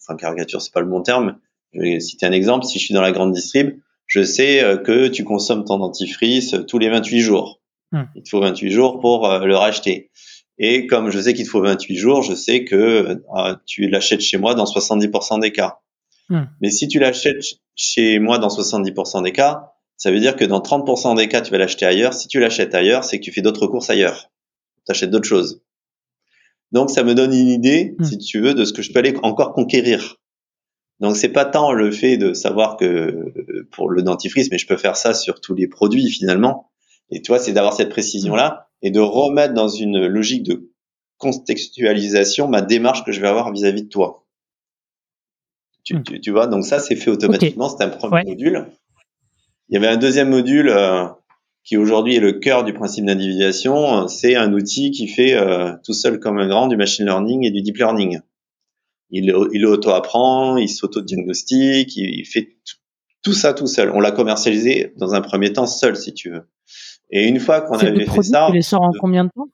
enfin caricature c'est pas le bon terme, je vais citer un exemple, si je suis dans la grande distrib, je sais que tu consommes ton dentifrice tous les 28 jours. Hmm. Il te faut 28 jours pour le racheter. Et comme je sais qu'il te faut 28 jours, je sais que euh, tu l'achètes chez moi dans 70% des cas. Hmm. Mais si tu l'achètes chez moi dans 70% des cas, Ça veut dire que dans 30% des cas, tu vas l'acheter ailleurs. Si tu l'achètes ailleurs, c'est que tu fais d'autres courses ailleurs. Tu achètes d'autres choses. Donc, ça me donne une idée, hmm. si tu veux, de ce que je peux aller encore conquérir. Donc, c'est pas tant le fait de savoir que pour le dentifrice, mais je peux faire ça sur tous les produits finalement. Et tu vois, c'est d'avoir cette précision-là et de remettre dans une logique de contextualisation ma démarche que je vais avoir vis-à-vis de toi. Tu, hmm. tu, vois, donc ça, c'est fait automatiquement. C'est un premier module. Il y avait un deuxième module euh, qui aujourd'hui est le cœur du principe d'individuation. C'est un outil qui fait euh, tout seul comme un grand du machine learning et du deep learning. Il, il auto-apprend, il s'auto-diagnostique, il, fait tout ça tout seul. On l'a commercialisé dans un premier temps seul, si tu veux. Et une fois qu'on avait fait ça, tu les sort en combien de temps?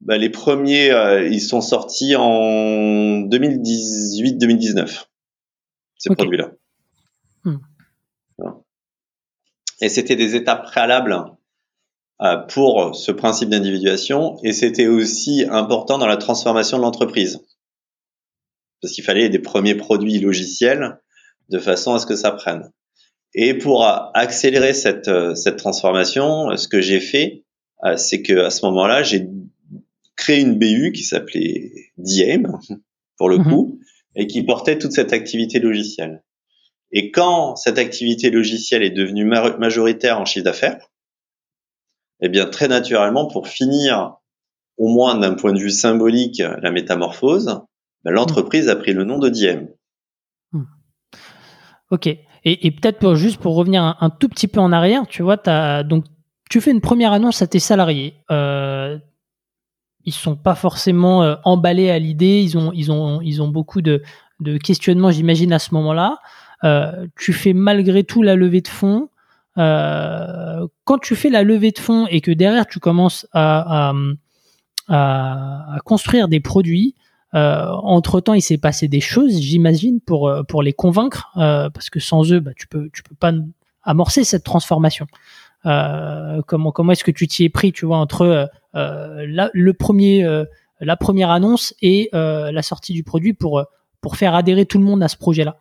Bah, les premiers, euh, ils sont sortis en 2018-2019. Ces produits-là. Hmm. Et c'était des étapes préalables euh, pour ce principe d'individuation, et c'était aussi important dans la transformation de l'entreprise, parce qu'il fallait des premiers produits logiciels de façon à ce que ça prenne. Et pour accélérer cette, euh, cette transformation, ce que j'ai fait, c'est que à ce moment-là, j'ai créé une BU qui s'appelait Diem, pour le mhm. coup, et qui portait toute cette activité logicielle. Et quand cette activité logicielle est devenue majoritaire en chiffre d'affaires, eh bien, très naturellement, pour finir, au moins d'un point de vue symbolique, la métamorphose, ben, l'entreprise a pris le nom de Diem. Hmm. Ok. Et, peut-être juste pour revenir un, tout petit peu en arrière, tu vois, donc tu fais une première annonce à tes salariés. Euh, ils sont pas forcément euh, emballés à l'idée. Ils ont, beaucoup de questionnements, j'imagine, à ce moment-là. Euh, tu fais malgré tout la levée de fonds. Euh, quand tu fais la levée de fonds et que derrière tu commences à, à, à, construire des produits, euh, entre temps il s'est passé des choses, j'imagine, pour pour les convaincre, euh, parce que sans eux, bah, tu peux tu peux pas amorcer cette transformation. Euh, comment comment est-ce que tu t'y es pris, tu vois, entre euh, la, le premier, euh, la première annonce et euh, la sortie du produit pour, pour faire adhérer tout le monde à ce projet-là?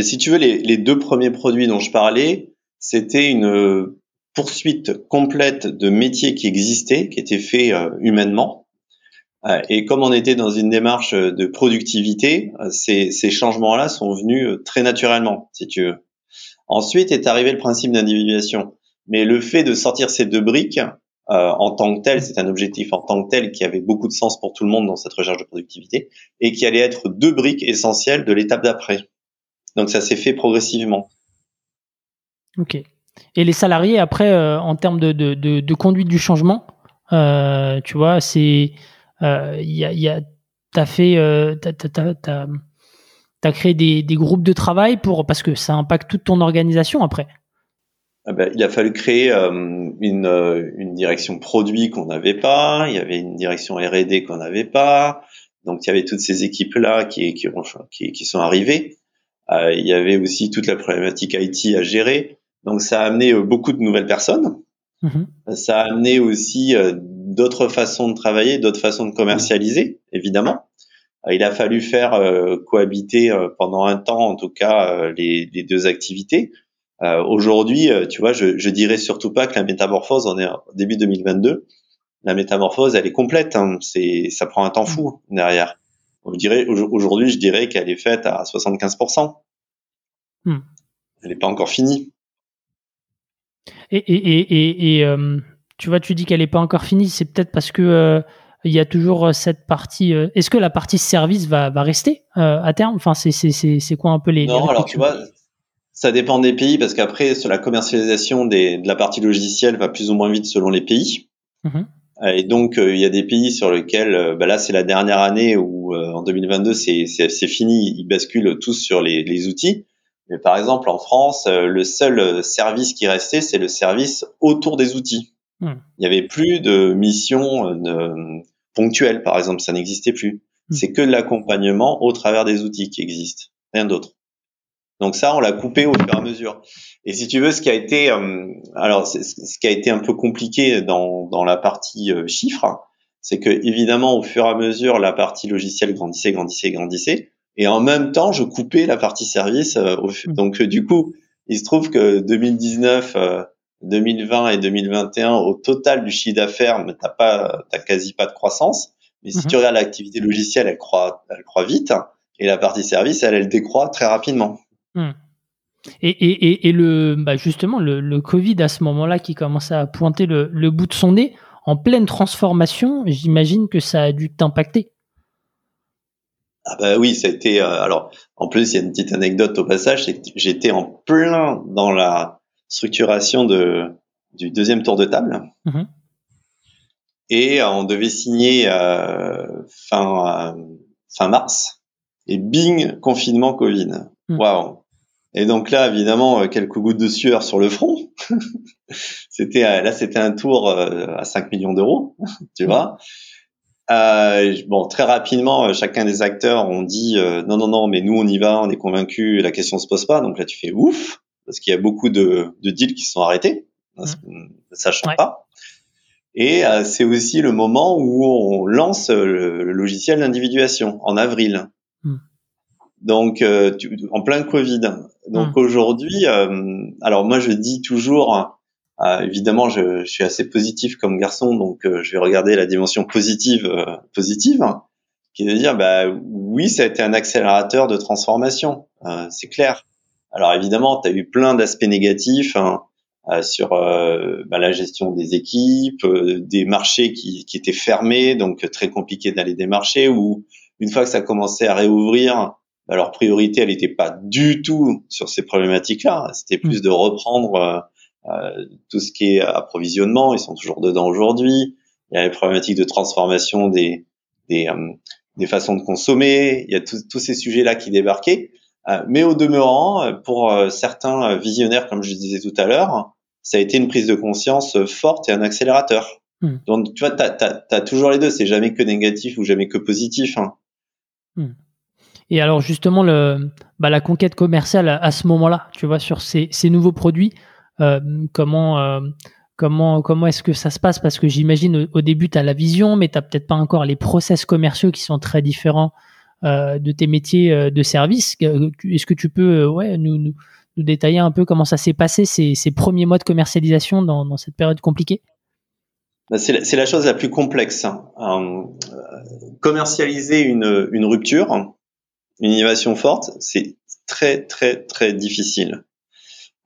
Si tu veux, les, deux premiers produits dont je parlais, c'était une poursuite complète de métiers qui existaient, qui étaient faits humainement. et comme on était dans une démarche de productivité, ces, changements-là sont venus très naturellement, si tu veux. Ensuite est arrivé le principe d'individuation. Mais le fait de sortir ces deux briques, euh, en tant que tel, c'est un objectif en tant que tel qui avait beaucoup de sens pour tout le monde dans cette recherche de productivité et qui allait être deux briques essentielles de l'étape d'après. Donc ça s'est fait progressivement. Ok. Et les salariés après, euh, en termes de, de, de, de, conduite du changement, euh, tu vois, c'est il y a, y a t'as fait t'as, t'as, t'as, t'as créé des, des groupes de travail pour parce que ça impacte toute ton organisation après. Ah ben, il a fallu créer euh, une, euh, une, direction produit qu'on n'avait pas, il y avait une direction R&D qu'on n'avait pas, donc il y avait toutes ces équipes-là qui, qui, qui, qui, sont arrivées. Euh, il y avait aussi toute la problématique IT à gérer, donc ça a amené euh, beaucoup de nouvelles personnes. Mm-hmm. Ça a amené aussi d'autres façons de travailler, d'autres façons de commercialiser, évidemment. il a fallu faire cohabiter pendant un temps, en tout cas, les, les deux activités. Euh, Aujourd'hui, euh, tu vois, je, je dirais surtout pas que la métamorphose, on est au début 2022, la métamorphose, elle est complète. Hein, c'est, ça prend un temps fou derrière. Aujourd'hui, je dirais qu'elle est faite à 75%. Hmm. Elle n'est pas encore finie. Et, et, et, et euh, tu vois, tu dis qu'elle n'est pas encore finie. C'est peut-être parce que euh, il y a toujours cette partie. Est-ce que la partie service va, va rester à terme? Enfin, c'est, quoi un peu les. Non, alors tu vois, ça dépend des pays parce qu'après, sur la commercialisation des, de la partie logicielle va plus ou moins vite selon les pays. Euh, et donc, euh, il y a des pays sur lesquels, euh, bah là, c'est la dernière année où en 2022, c'est fini, ils basculent tous sur les, les, outils. Mais par exemple, en France, le seul service qui restait, c'est le service autour des outils. Mhm. Il n'y avait plus de missions de, ponctuelles, par exemple, ça n'existait plus. Mhm. C'est que de l'accompagnement au travers des outils qui existent, rien d'autre. Donc ça, on l'a coupé au fur et à mesure. Et si tu veux, ce qui a été, euh, alors ce qui a été un peu compliqué dans, dans la partie euh, chiffres, c'est que évidemment, au fur et à mesure, la partie logicielle grandissait, grandissait, grandissait, et en même temps, je coupais la partie service. Euh, au, mmh. donc du coup, il se trouve que 2019, 2020 et 2021, au total du chiffre d'affaires, t'as pas, t'as quasi pas de croissance. Mais si mhm. tu regardes l'activité logicielle, elle croît, elle croît vite, et la partie service, elle, elle décroît très rapidement. Hmm. Et, et, et, le, bah justement, le, le, Covid à ce moment-là qui commençait à pointer le, le, bout de son nez, en pleine transformation, j'imagine que ça a dû t'impacter. Ah bah oui, ça a été. Euh, alors, en plus, il y a une petite anecdote au passage, c'est que j'étais en plein dans la structuration de du deuxième tour de table, mhm. et on devait signer euh, fin euh, fin mars, et bing confinement Covid. Mhm. Waouh. Et donc là, évidemment, euh, quelques gouttes de sueur sur le front. c'était euh, là, c'était un tour euh, à 5 millions d'euros, tu vois. Euh, bon, très rapidement, chacun des acteurs ont dit non, non, non, mais nous on y va, on est convaincus, la question se pose pas. Donc là, tu fais ouf parce qu'il y a beaucoup de, de deals qui sont arrêtés, ne mmh. sachant pas. Et c'est aussi le moment où on lance le, le logiciel d'individuation en avril. Donc, euh, en plein Covid. Donc hmm. aujourd'hui, euh, alors moi je dis toujours, euh, évidemment, je, je, suis assez positif comme garçon, donc je vais regarder la dimension positive, positive, qui est de dire, bah oui, ça a été un accélérateur de transformation, c'est clair. Alors évidemment, tu as eu plein d'aspects négatifs. Hein, sur bah, la gestion des équipes, des marchés qui, qui, étaient fermés, donc très compliqué d'aller des marchés, ou une fois que ça commençait à réouvrir, leur priorité, elle n'était pas du tout sur ces problématiques-là. C'était plus mm. de reprendre euh, euh, tout ce qui est approvisionnement. Ils sont toujours dedans aujourd'hui. Il y a les problématiques de transformation des des, euh, des façons de consommer. Il y a tous ces sujets-là qui débarquaient. mais au demeurant, pour certains visionnaires, comme je disais tout à l'heure, ça a été une prise de conscience forte et un accélérateur. Mm. Donc, tu vois, tu as, toujours les deux. C'est jamais que négatif ou jamais que positif. Hein. Mm. Et alors justement, le, bah, la conquête commerciale à, ce moment-là, tu vois, sur ces, ces nouveaux produits, euh, comment, euh, comment, comment est-ce que ça se passe? Parce que j'imagine au, début, tu as la vision, mais tu peut-être pas encore les process commerciaux qui sont très différents euh, de tes métiers euh, de service. Est-ce que tu peux ouais, nous, nous, nous, détailler un peu comment ça s'est passé, ces, ces, premiers mois de commercialisation dans, dans cette période compliquée? Bah, c'est la, la, chose la plus complexe. Hein. Euh, commercialiser une, une rupture, une innovation forte, c'est très très très difficile.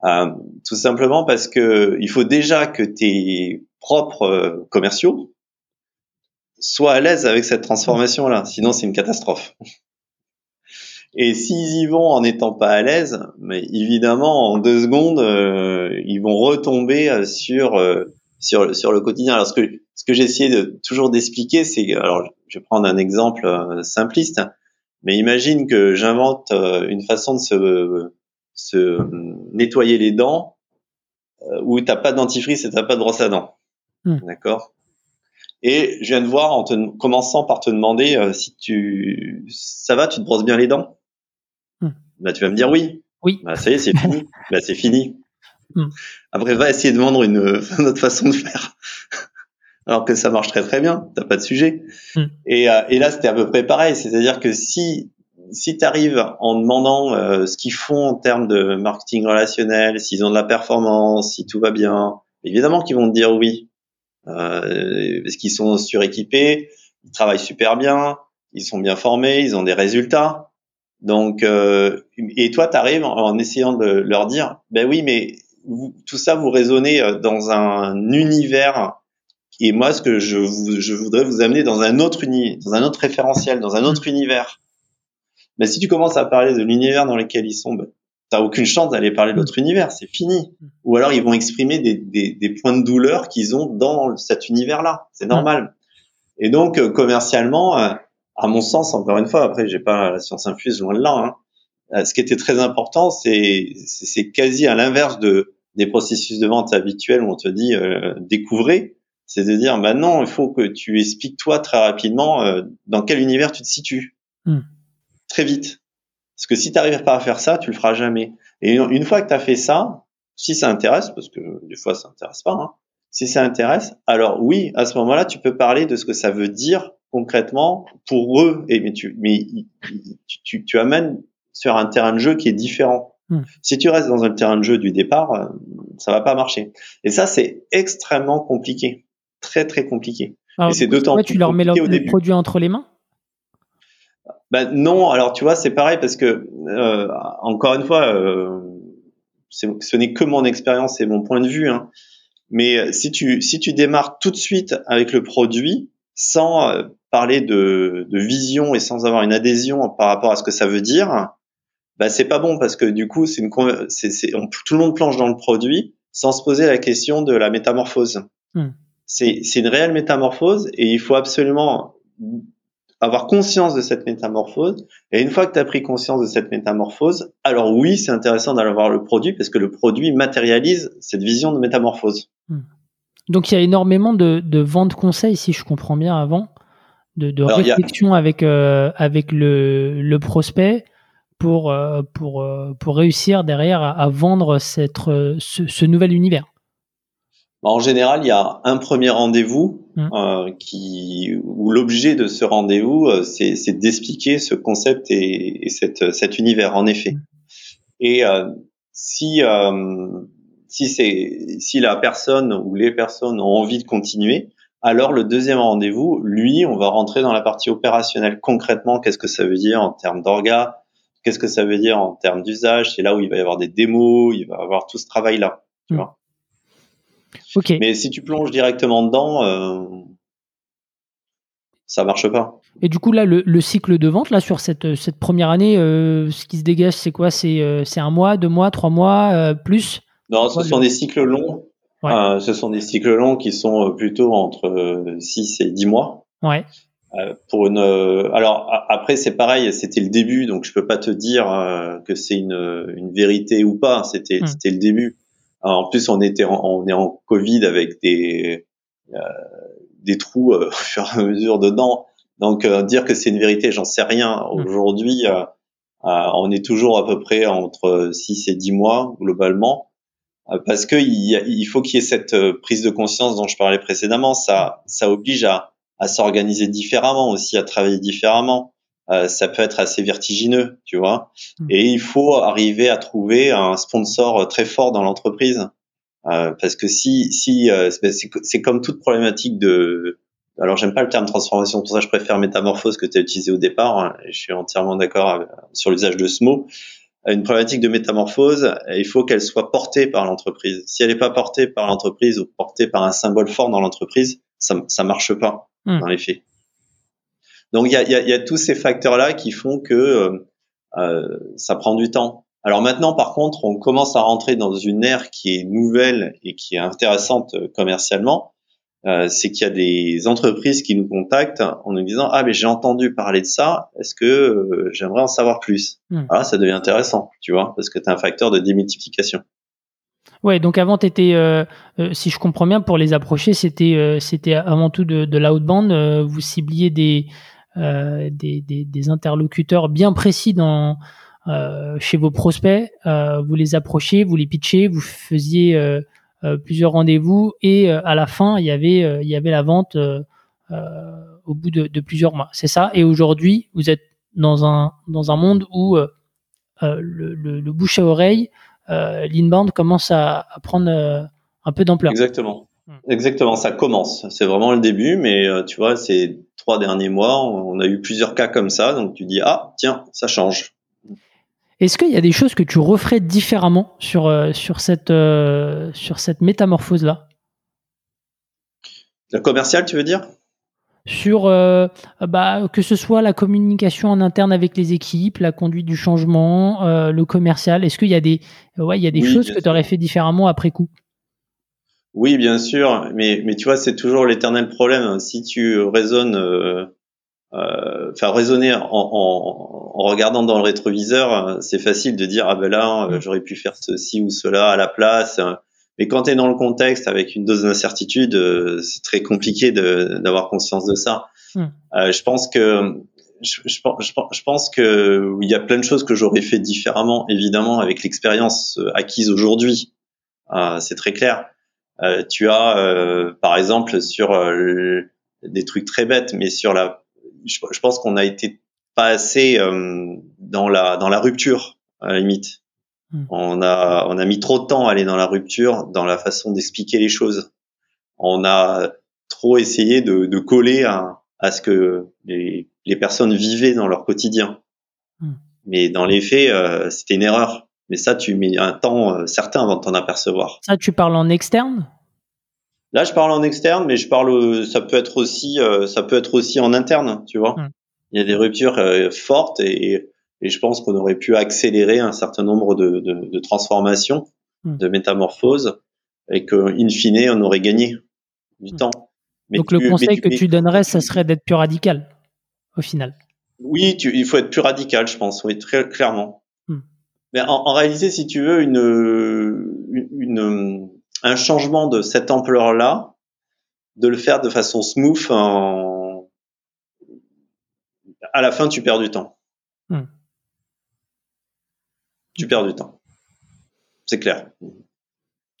Euh, tout simplement parce que il faut déjà que tes propres euh, commerciaux soient à l'aise avec cette transformation là, sinon c'est une catastrophe. Et s'ils y vont en n'étant pas à l'aise, mais évidemment en deux secondes euh, ils vont retomber euh, sur sur sur le quotidien. Alors ce que ce que essayé de toujours d'expliquer, c'est alors je vais prendre un exemple simpliste mais imagine que j'invente euh, une façon de se, se nettoyer les dents euh, où t'as pas de dentifrice et t'as pas de brosse à dents. Hmm. D'accord? Et je viens de voir en te, commençant par te demander euh, si tu ça va, tu te brosses bien les dents? Bah tu vas me dire oui. Oui. Bah ça y est, c'est fini. bah c'est fini. Hmm. Après va essayer de vendre une, une autre façon de faire alors que ça marche très très bien, t'as pas de sujet. Hmm. Et, euh, et, là, c'était à peu près pareil, c'est-à-dire que si si tu arrives en demandant euh, ce qu'ils font en termes de marketing relationnel, s'ils ont de la performance, si tout va bien, évidemment qu'ils vont te dire oui, euh, parce qu'ils sont suréquipés, ils travaillent super bien, ils sont bien formés, ils ont des résultats. Donc, euh, et toi, tu arrives en, en, essayant de leur dire, ben oui, mais vous, tout ça, vous raisonnez dans un univers et moi, ce que je, je voudrais vous amener dans un autre uni, dans un autre référentiel, dans un autre univers. Mais si tu commences à parler de l'univers dans lequel ils sont, ben, t'as aucune chance d'aller parler de l'autre univers, c'est fini. Ou alors ils vont exprimer des, des, des points de douleur qu'ils ont dans cet univers-là, c'est normal. Et donc euh, commercialement, euh, à mon sens, encore une fois, après j'ai pas la science infuse loin de là. Hein, euh, ce qui était très important, c'est c'est quasi à l'inverse de des processus de vente habituels où on te dit euh, découvrez c'est de dire maintenant il faut que tu expliques toi très rapidement euh, dans quel univers tu te situes hmm. très vite parce que si tu n'arrives pas à faire ça tu le feras jamais et une, fois que tu as fait ça si ça intéresse parce que des fois ça intéresse pas hein, si ça intéresse alors oui à ce moment-là tu peux parler de ce que ça veut dire concrètement pour eux et mais tu mais tu, tu, tu amènes sur un terrain de jeu qui est différent Hmm. Si tu restes dans un terrain de jeu du départ, euh, ça va pas marcher. Et ça, c'est extrêmement compliqué, très très compliqué. et c'est d'autant plus tu leur mets le, produit entre les mains? Ben non, alors tu vois, c'est pareil parce que euh, encore une fois, euh, ce n'est que mon expérience et mon point de vue. Hein. Mais si tu si tu démarres tout de suite avec le produit sans parler de, de vision et sans avoir une adhésion par rapport à ce que ça veut dire, bah c'est pas bon parce que du coup c'est une c'est, tout le monde planche dans le produit sans se poser la question de la métamorphose. Hmm. C'est une réelle métamorphose et il faut absolument avoir conscience de cette métamorphose. Et une fois que tu as pris conscience de cette métamorphose, alors oui, c'est intéressant d'aller voir le produit parce que le produit matérialise cette vision de métamorphose. Hmm. Donc il y a énormément de, de ventes conseils, si je comprends bien avant, de, de réflexion avec, euh, avec le, le prospect pour, euh, pour, euh, pour réussir derrière à, vendre cette, ce, nouvel univers bah, en général, il y a un premier rendez-vous mmh. qui où l'objet de ce rendez-vous, c'est d'expliquer ce concept et, et cette, cet univers. En effet. Mmh. Et si si c'est si la personne ou les personnes ont envie de continuer, alors le deuxième rendez-vous, lui, on va rentrer dans la partie opérationnelle. Concrètement, qu'est-ce que ça veut dire en termes d'orga? Qu'est-ce que ça veut dire en termes d'usage? C'est là où il va y avoir des démos, il va y avoir tout ce travail-là. Tu Mais si tu plonges directement dedans, euh, ça marche pas. Et du coup, là, le, cycle de vente, là, sur cette, cette première année, euh, ce qui se dégage, c'est quoi? C'est euh, un mois, deux mois, trois mois, euh, plus? Non, ce sont des cycles longs. ce sont des cycles longs qui sont plutôt entre 6 et 10 mois. Ouais. Pour une alors après c'est pareil c'était le début donc je peux pas te dire que c'est une, une vérité ou pas c'était c'était le début en plus on était on est en Covid avec des des trous au fur et à mesure dedans donc dire que c'est une vérité j'en sais rien hmm. aujourd'hui on est toujours à peu près entre 6 et 10 mois globalement parce que il, il faut qu'il y ait cette prise de conscience dont je parlais précédemment ça ça oblige à à s'organiser différemment aussi, à travailler différemment. Euh, ça peut être assez vertigineux, tu vois. Mm. Et il faut arriver à trouver un sponsor très fort dans l'entreprise, euh, parce que si, si euh, c'est comme toute problématique de, alors j'aime pas le terme transformation, pour ça je préfère métamorphose que tu as utilisé au départ. Hein, et je suis entièrement d'accord sur l'usage de ce mot. Une problématique de métamorphose, il faut qu'elle soit portée par l'entreprise. Si elle n'est pas portée par l'entreprise ou portée par un symbole fort dans l'entreprise, ça, ça marche pas. Hmm. dans les faits. Donc il y a, y, a, y a, tous ces facteurs-là qui font que euh, euh, ça prend du temps. Alors maintenant, par contre, on commence à rentrer dans une ère qui est nouvelle et qui est intéressante euh, commercialement. Euh, c'est qu'il y a des entreprises qui nous contactent en nous disant ah mais j'ai entendu parler de ça, est-ce que euh, j'aimerais en savoir plus hmm. Ah ça devient intéressant, tu vois, parce que tu as un facteur de démultiplication. Ouais, donc avant, étais, euh, euh, si je comprends bien, pour les approcher, c'était euh, c'était avant tout de, de l'outbound. Euh, vous cibliez des, des, des, des, interlocuteurs bien précis dans, chez vos prospects. vous les approchiez, vous les pitchiez, vous faisiez plusieurs rendez-vous et à la fin, il y avait, il y avait la vente au bout de, plusieurs mois. C'est ça. Et aujourd'hui, vous êtes dans un, dans un monde où le, le, le bouche à oreille euh, l'inbound commence à, prendre euh, un peu d'ampleur. Exactement. Hmm. Exactement, ça commence. C'est vraiment le début, mais euh, tu vois, ces trois derniers mois, on a eu plusieurs cas comme ça, donc tu dis ah tiens, ça change. Est-ce qu'il y a des choses que tu referais différemment sur sur cette sur cette métamorphose là La commerciale, tu veux dire? Sur euh, bah, que ce soit la communication en interne avec les équipes, la conduite du changement, euh, le commercial. Est-ce qu'il y a des, ouais, il y a des choses que tu aurais fait différemment après coup? Oui, bien sûr, mais, mais tu vois, c'est toujours l'éternel problème. Si tu raisonnes, euh, enfin raisonner en, en, en, regardant dans le rétroviseur, c'est facile de dire ah ben là, mm. j'aurais pu faire ceci ou cela à la place. Mais quand tu es dans le contexte avec une dose d'incertitude, euh, c'est très compliqué d'avoir conscience de ça. Hmm. Euh, je pense que je, je, je, pense que il y a plein de choses que j'aurais fait différemment, évidemment, avec l'expérience euh, acquise aujourd'hui. Euh, c'est très clair. Euh, tu as, euh, par exemple, sur des trucs très bêtes, mais sur la, je, pense qu'on a été pas assez dans la dans la rupture à la limite. Hmm. On a on a mis trop de temps à aller dans la rupture, dans la façon d'expliquer les choses. On a trop essayé de, de coller à, à ce que les, les personnes vivaient dans leur quotidien. Hmm. Mais dans les faits, euh, c'était une erreur. Mais ça, tu mets un temps euh, certain avant de t'en apercevoir. Ça, tu parles en externe? Là, je parle en externe, mais je parle, ça peut être aussi, euh, ça peut être aussi en interne, tu vois. Hmm. Il y a des ruptures fortes et, et je pense qu'on aurait pu accélérer un certain nombre de, de, de transformations, hmm. de métamorphoses, et que, in fine, on aurait gagné du temps. Donc le conseil que tu donnerais, ça serait d'être plus radical, au final. Oui, tu, il faut être plus radical, je pense, oui, très clairement. Mais en, en, réalité, si tu veux une, une, un changement de cette ampleur-là, de le faire de façon smooth, en... à la fin, tu perds du temps. Hmm. Tu perds du temps. C'est clair.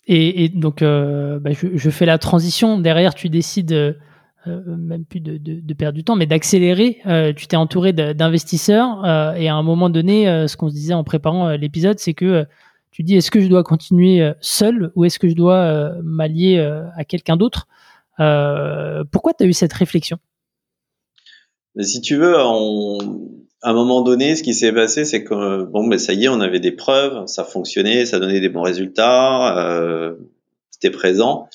Et, donc, euh, bah, je, fais la transition. Derrière, tu décides, euh, même plus de, perdre du temps, mais d'accélérer. Euh, tu t'es entouré d'investisseurs. et à un moment donné, ce qu'on se disait en préparant l'épisode, c'est que tu dis est-ce que je dois continuer seul ou est-ce que je dois m'allier à quelqu'un d'autre? Pourquoi tu as eu cette réflexion? Mais si tu veux, à un moment donné, ce qui s'est passé, c'est que bon, mais ça y est, on avait des preuves, ça fonctionnait, ça donnait des bons résultats, euh, c'était présent.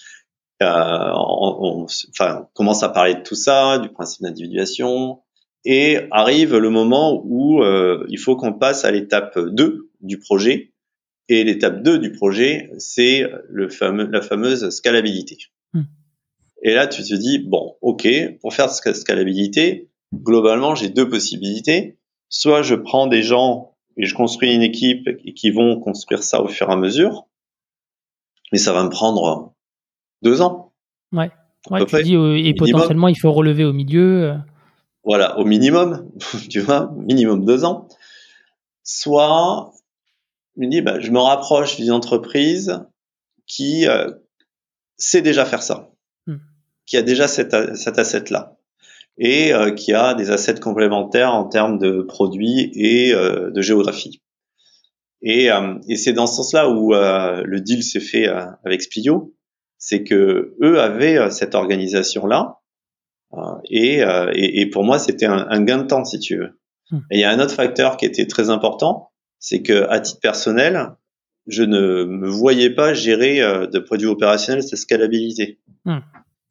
Euh, on, on, enfin, on commence à parler de tout ça, du principe d'individuation, et arrive le moment où euh, il faut qu'on passe à l'étape 2 du projet. Et l'étape 2 du projet, c'est le fameux, la fameuse scalabilité. Hmm. Et là, tu te dis, bon, ok, pour faire cette scalabilité, globalement, j'ai deux possibilités. Soit je prends des gens et je construis une équipe qui vont construire ça au fur et à mesure, mais ça va me prendre deux ans. Ouais. ouais tu dis, euh, et potentiellement, il faut relever au milieu. Euh. Voilà, au minimum, tu vois, minimum deux ans. Soit, je me dis, bah, je me rapproche d'une entreprise qui euh, sait déjà faire ça, hmm. qui a déjà cet, cet asset-là et euh, qui a des assets complémentaires en termes de produits et euh, de géographie. Et, euh, et c'est dans ce sens-là où le deal s'est fait avec Splio, c'est que eux avaient cette organisation-là, et, et, et, pour moi c'était un, un, gain de temps si tu veux. Hmm. Et il y a un autre facteur qui était très important, c'est que à titre personnel, je ne me voyais pas gérer de produits opérationnels cette scalabilité. Hmm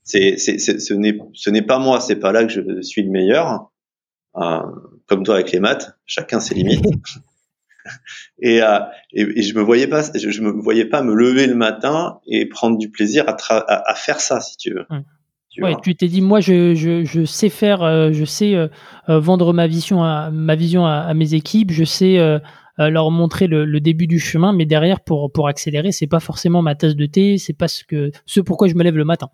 c'est, c'est, ce n'est, ce n'est pas moi, c'est pas là que je suis le meilleur. Euh, comme toi avec les maths, chacun ses limites. et, euh, et, et, je me voyais pas, je, je, me voyais pas me lever le matin et prendre du plaisir à, à, à faire ça, si tu veux. Tu, ouais, tu t'es dit, moi, je, je, je sais faire, euh, je sais euh, vendre ma vision, à, ma vision à, à mes équipes, je sais leur montrer le, le, début du chemin, mais derrière, pour, pour accélérer, c'est pas forcément ma tasse de thé, c'est pas ce que, ce pourquoi je me lève le matin.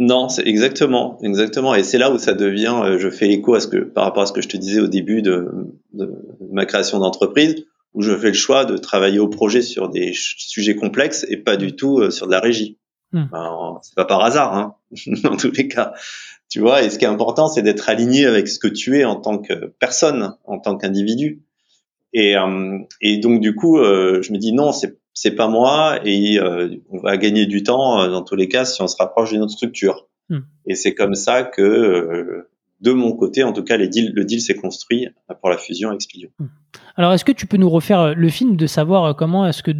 Non, c'est exactement, exactement, et c'est là où ça devient. Euh, je fais l'écho à ce que, par rapport à ce que je te disais au début de, de ma création d'entreprise, où je fais le choix de travailler au projet sur des sujets complexes et pas du tout euh, sur de la régie. Hmm. c'est pas par hasard, hein, dans tous les cas. Tu vois, et ce qui est important, c'est d'être aligné avec ce que tu es en tant que personne, en tant qu'individu. Et, euh, et donc du coup, je me dis non, c'est c'est pas moi et euh, on va gagner du temps euh, dans tous les cas si on se rapproche d'une autre structure. Hmm. Et c'est comme ça que euh, de mon côté, en tout cas, les deals, le deal s'est construit pour la fusion avec Splio. Hmm. Alors, est-ce que tu peux nous refaire le film de savoir comment est-ce que,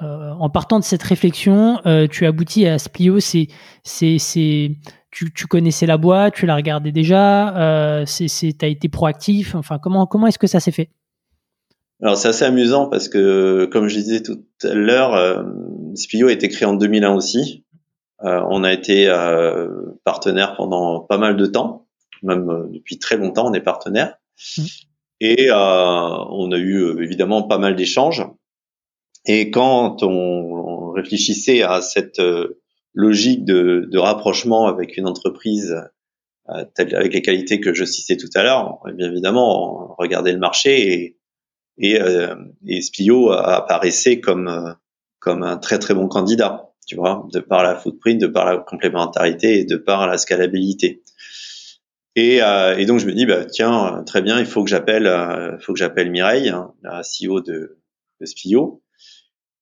en partant de cette réflexion, tu aboutis à Splio C'est, c'est, c'est, tu, tu, connaissais la boîte, tu l'as regardé déjà, c'est, c'est, t'as été proactif. Enfin, comment, comment est-ce que ça s'est fait? Alors c'est assez amusant parce que, comme je disais tout à l'heure, euh, Spio a été créé en 2001 aussi. Euh, on a été euh, partenaire pendant pas mal de temps, même euh, depuis très longtemps, on est partenaire. Mmh. Et on a eu évidemment pas mal d'échanges. Et quand on, réfléchissait à cette logique de, de, rapprochement avec une entreprise avec les qualités que je citais tout à l'heure, bien évidemment, on regardait le marché et et, euh, et Splio apparaissait comme euh, comme un très très bon candidat, tu vois, de par la footprint, de par la complémentarité et de par la scalabilité. Et, euh, et donc je me dis bah tiens très bien, il faut que j'appelle, euh, faut que j'appelle Mireille, hein, la CEO de de Spio.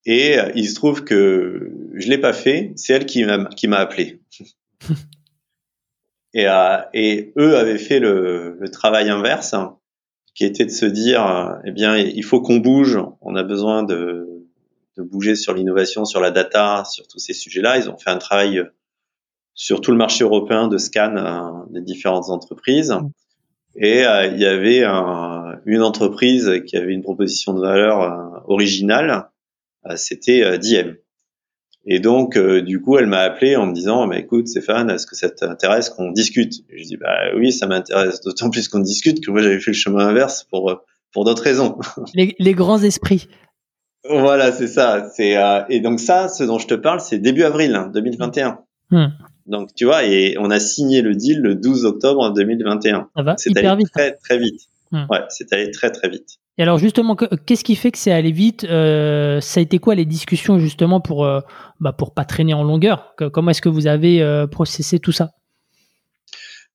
Et il se trouve que je l'ai pas fait. C'est elle qui m'a qui m'a appelé. et, et eux avaient fait le, le travail inverse, hein, qui était de se dire, eh bien, il faut qu'on bouge. On a besoin de, de bouger sur l'innovation, sur la data, sur tous ces sujets-là. Ils ont fait un travail sur tout le marché européen de scan euh, des différentes entreprises. Et euh, il y avait un, une entreprise qui avait une proposition de valeur euh, originale, c'était Diem. Et donc, du coup, elle m'a appelé en me disant, bah, écoute, Stéphane, est-ce que ça t'intéresse qu'on discute? Je dis, bah oui, ça m'intéresse, d'autant plus qu'on discute que moi j'avais fait le chemin inverse pour pour d'autres raisons. Les, les, grands esprits. Voilà, c'est ça. C'est et donc ça, ce dont je te parle, c'est début avril 2021. Hein, donc tu vois, et on a signé le deal le 12 octobre 2021. Ça va C'est allé vite. très très vite. Hmm. Ouais, c'est allé très très vite. Et alors justement, qu'est-ce qui fait que c'est allé vite euh, Ça a été quoi les discussions justement pour euh, bah, pour pas traîner en longueur? Comment est-ce que vous avez euh, processé tout ça?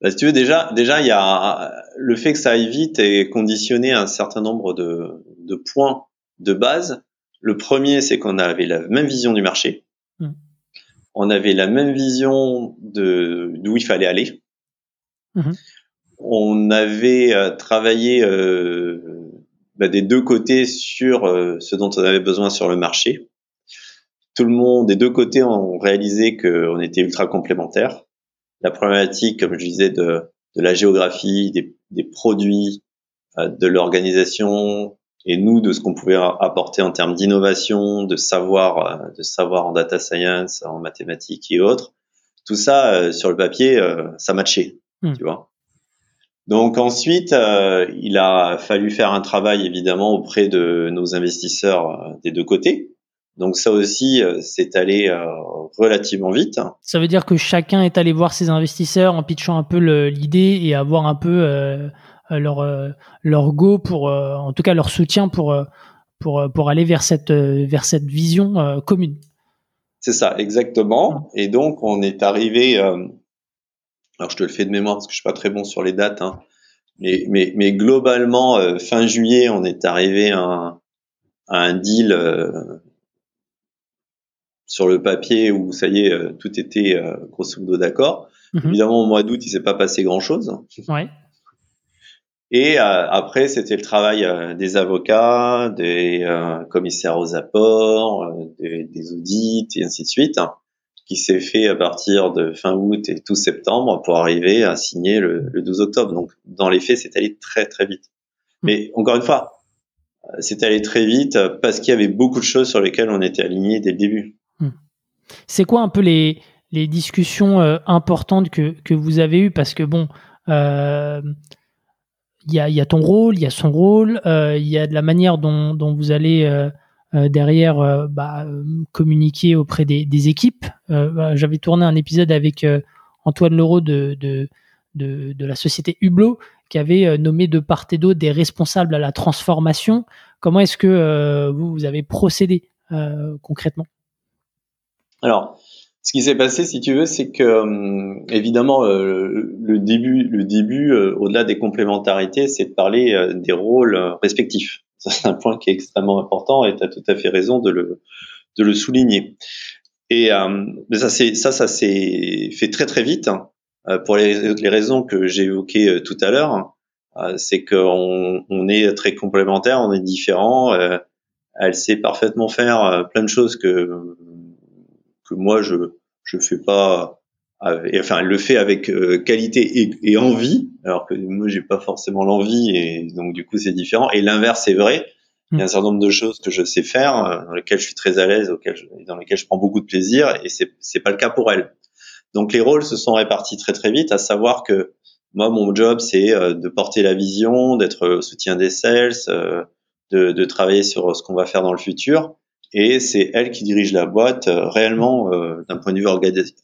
Bah, Si tu veux déjà, déjà il y a le fait que ça aille vite est conditionné à un certain nombre de, de points de base. Le premier, c'est qu'on avait la même vision du marché. Hmm on avait la même vision de d'où il fallait aller. Mhm. On avait euh, travaillé bah, des deux côtés sur euh, ce dont on avait besoin sur le marché. Tout le monde, des deux côtés, ont réalisé qu'on était ultra complémentaires. La problématique, comme je disais, de, de la géographie, des, des produits, de l'organisation, et nous de ce qu'on pouvait apporter en termes d'innovation, de savoir, euh, de savoir en data science, en mathématiques et autres. Tout ça euh, sur le papier, euh, ça matchait, hmm. tu vois. Donc ensuite, il a fallu faire un travail évidemment auprès de nos investisseurs des deux côtés. Donc ça aussi, c'est allé relativement vite. Ça veut dire que chacun est allé voir ses investisseurs en pitchant un peu l'idée et avoir un peu euh, leur euh, leur go pour euh, en tout cas leur soutien pour pour pour aller vers cette vers cette vision commune. C'est ça, exactement. Et donc, on est arrivé. Euh, alors, je te le fais de mémoire parce que je suis pas très bon sur les dates, hein, mais, mais, mais globalement, fin juillet, on est arrivé à un, deal sur le papier où ça y est, tout était grosso modo d'accord. Mhm. Évidemment, au mois d'août, il s'est pas passé grand chose. Ouais. Et euh, après, c'était le travail euh, des avocats, des euh, commissaires aux apports, des, des, audits et ainsi de suite, hein, qui s'est fait à partir de fin août et tout septembre pour arriver à signer le, le 12 octobre. Donc, dans les faits, c'est allé très très vite. Mmh. Mais encore une fois, c'est allé très vite parce qu'il y avait beaucoup de choses sur lesquelles on était alignés dès le début. Mmh. C'est quoi un peu les, les discussions importantes que, que vous avez eues? Parce que bon, euh, il y a, y a, ton rôle, il y a son rôle, euh, il y a de la manière dont, dont vous allez euh, euh derrière euh, bah, communiquer auprès des, équipes. Bah, j'avais tourné un épisode avec Antoine Leroux de, la société Hublot qui avait nommé de part et d'autre des responsables à la transformation. Comment est-ce que vous, avez procédé concrètement? Alors, ce qui s'est passé, si tu veux, c'est que euh, évidemment euh, le début, euh, au-delà des complémentarités, c'est de parler des rôles respectifs. C'est un point qui est extrêmement important et tu as tout à fait raison de le, de le souligner. Et ça, c'est ça, ça s'est fait très très vite hein, pour les, les, raisons que j'ai évoquées tout à l'heure. c'est qu'on on est très complémentaires, on est différents. elle sait parfaitement faire plein de choses que que moi je je fais pas enfin elle le fait avec euh, qualité et, et, envie alors que moi j'ai pas forcément l'envie et donc du coup c'est différent. Et l'inverse est vrai. Il y a un certain nombre de choses que je sais faire euh, dans lesquelles je suis très à l'aise dans lesquelles je prends beaucoup de plaisir et c'est c'est pas le cas pour elle donc les rôles se sont répartis très très vite à savoir que moi mon job c'est euh, de porter la vision d'être au soutien des sales de, de travailler sur ce qu'on va faire dans le futur. Et c'est elle qui dirige la boîte euh, réellement euh, d'un point de vue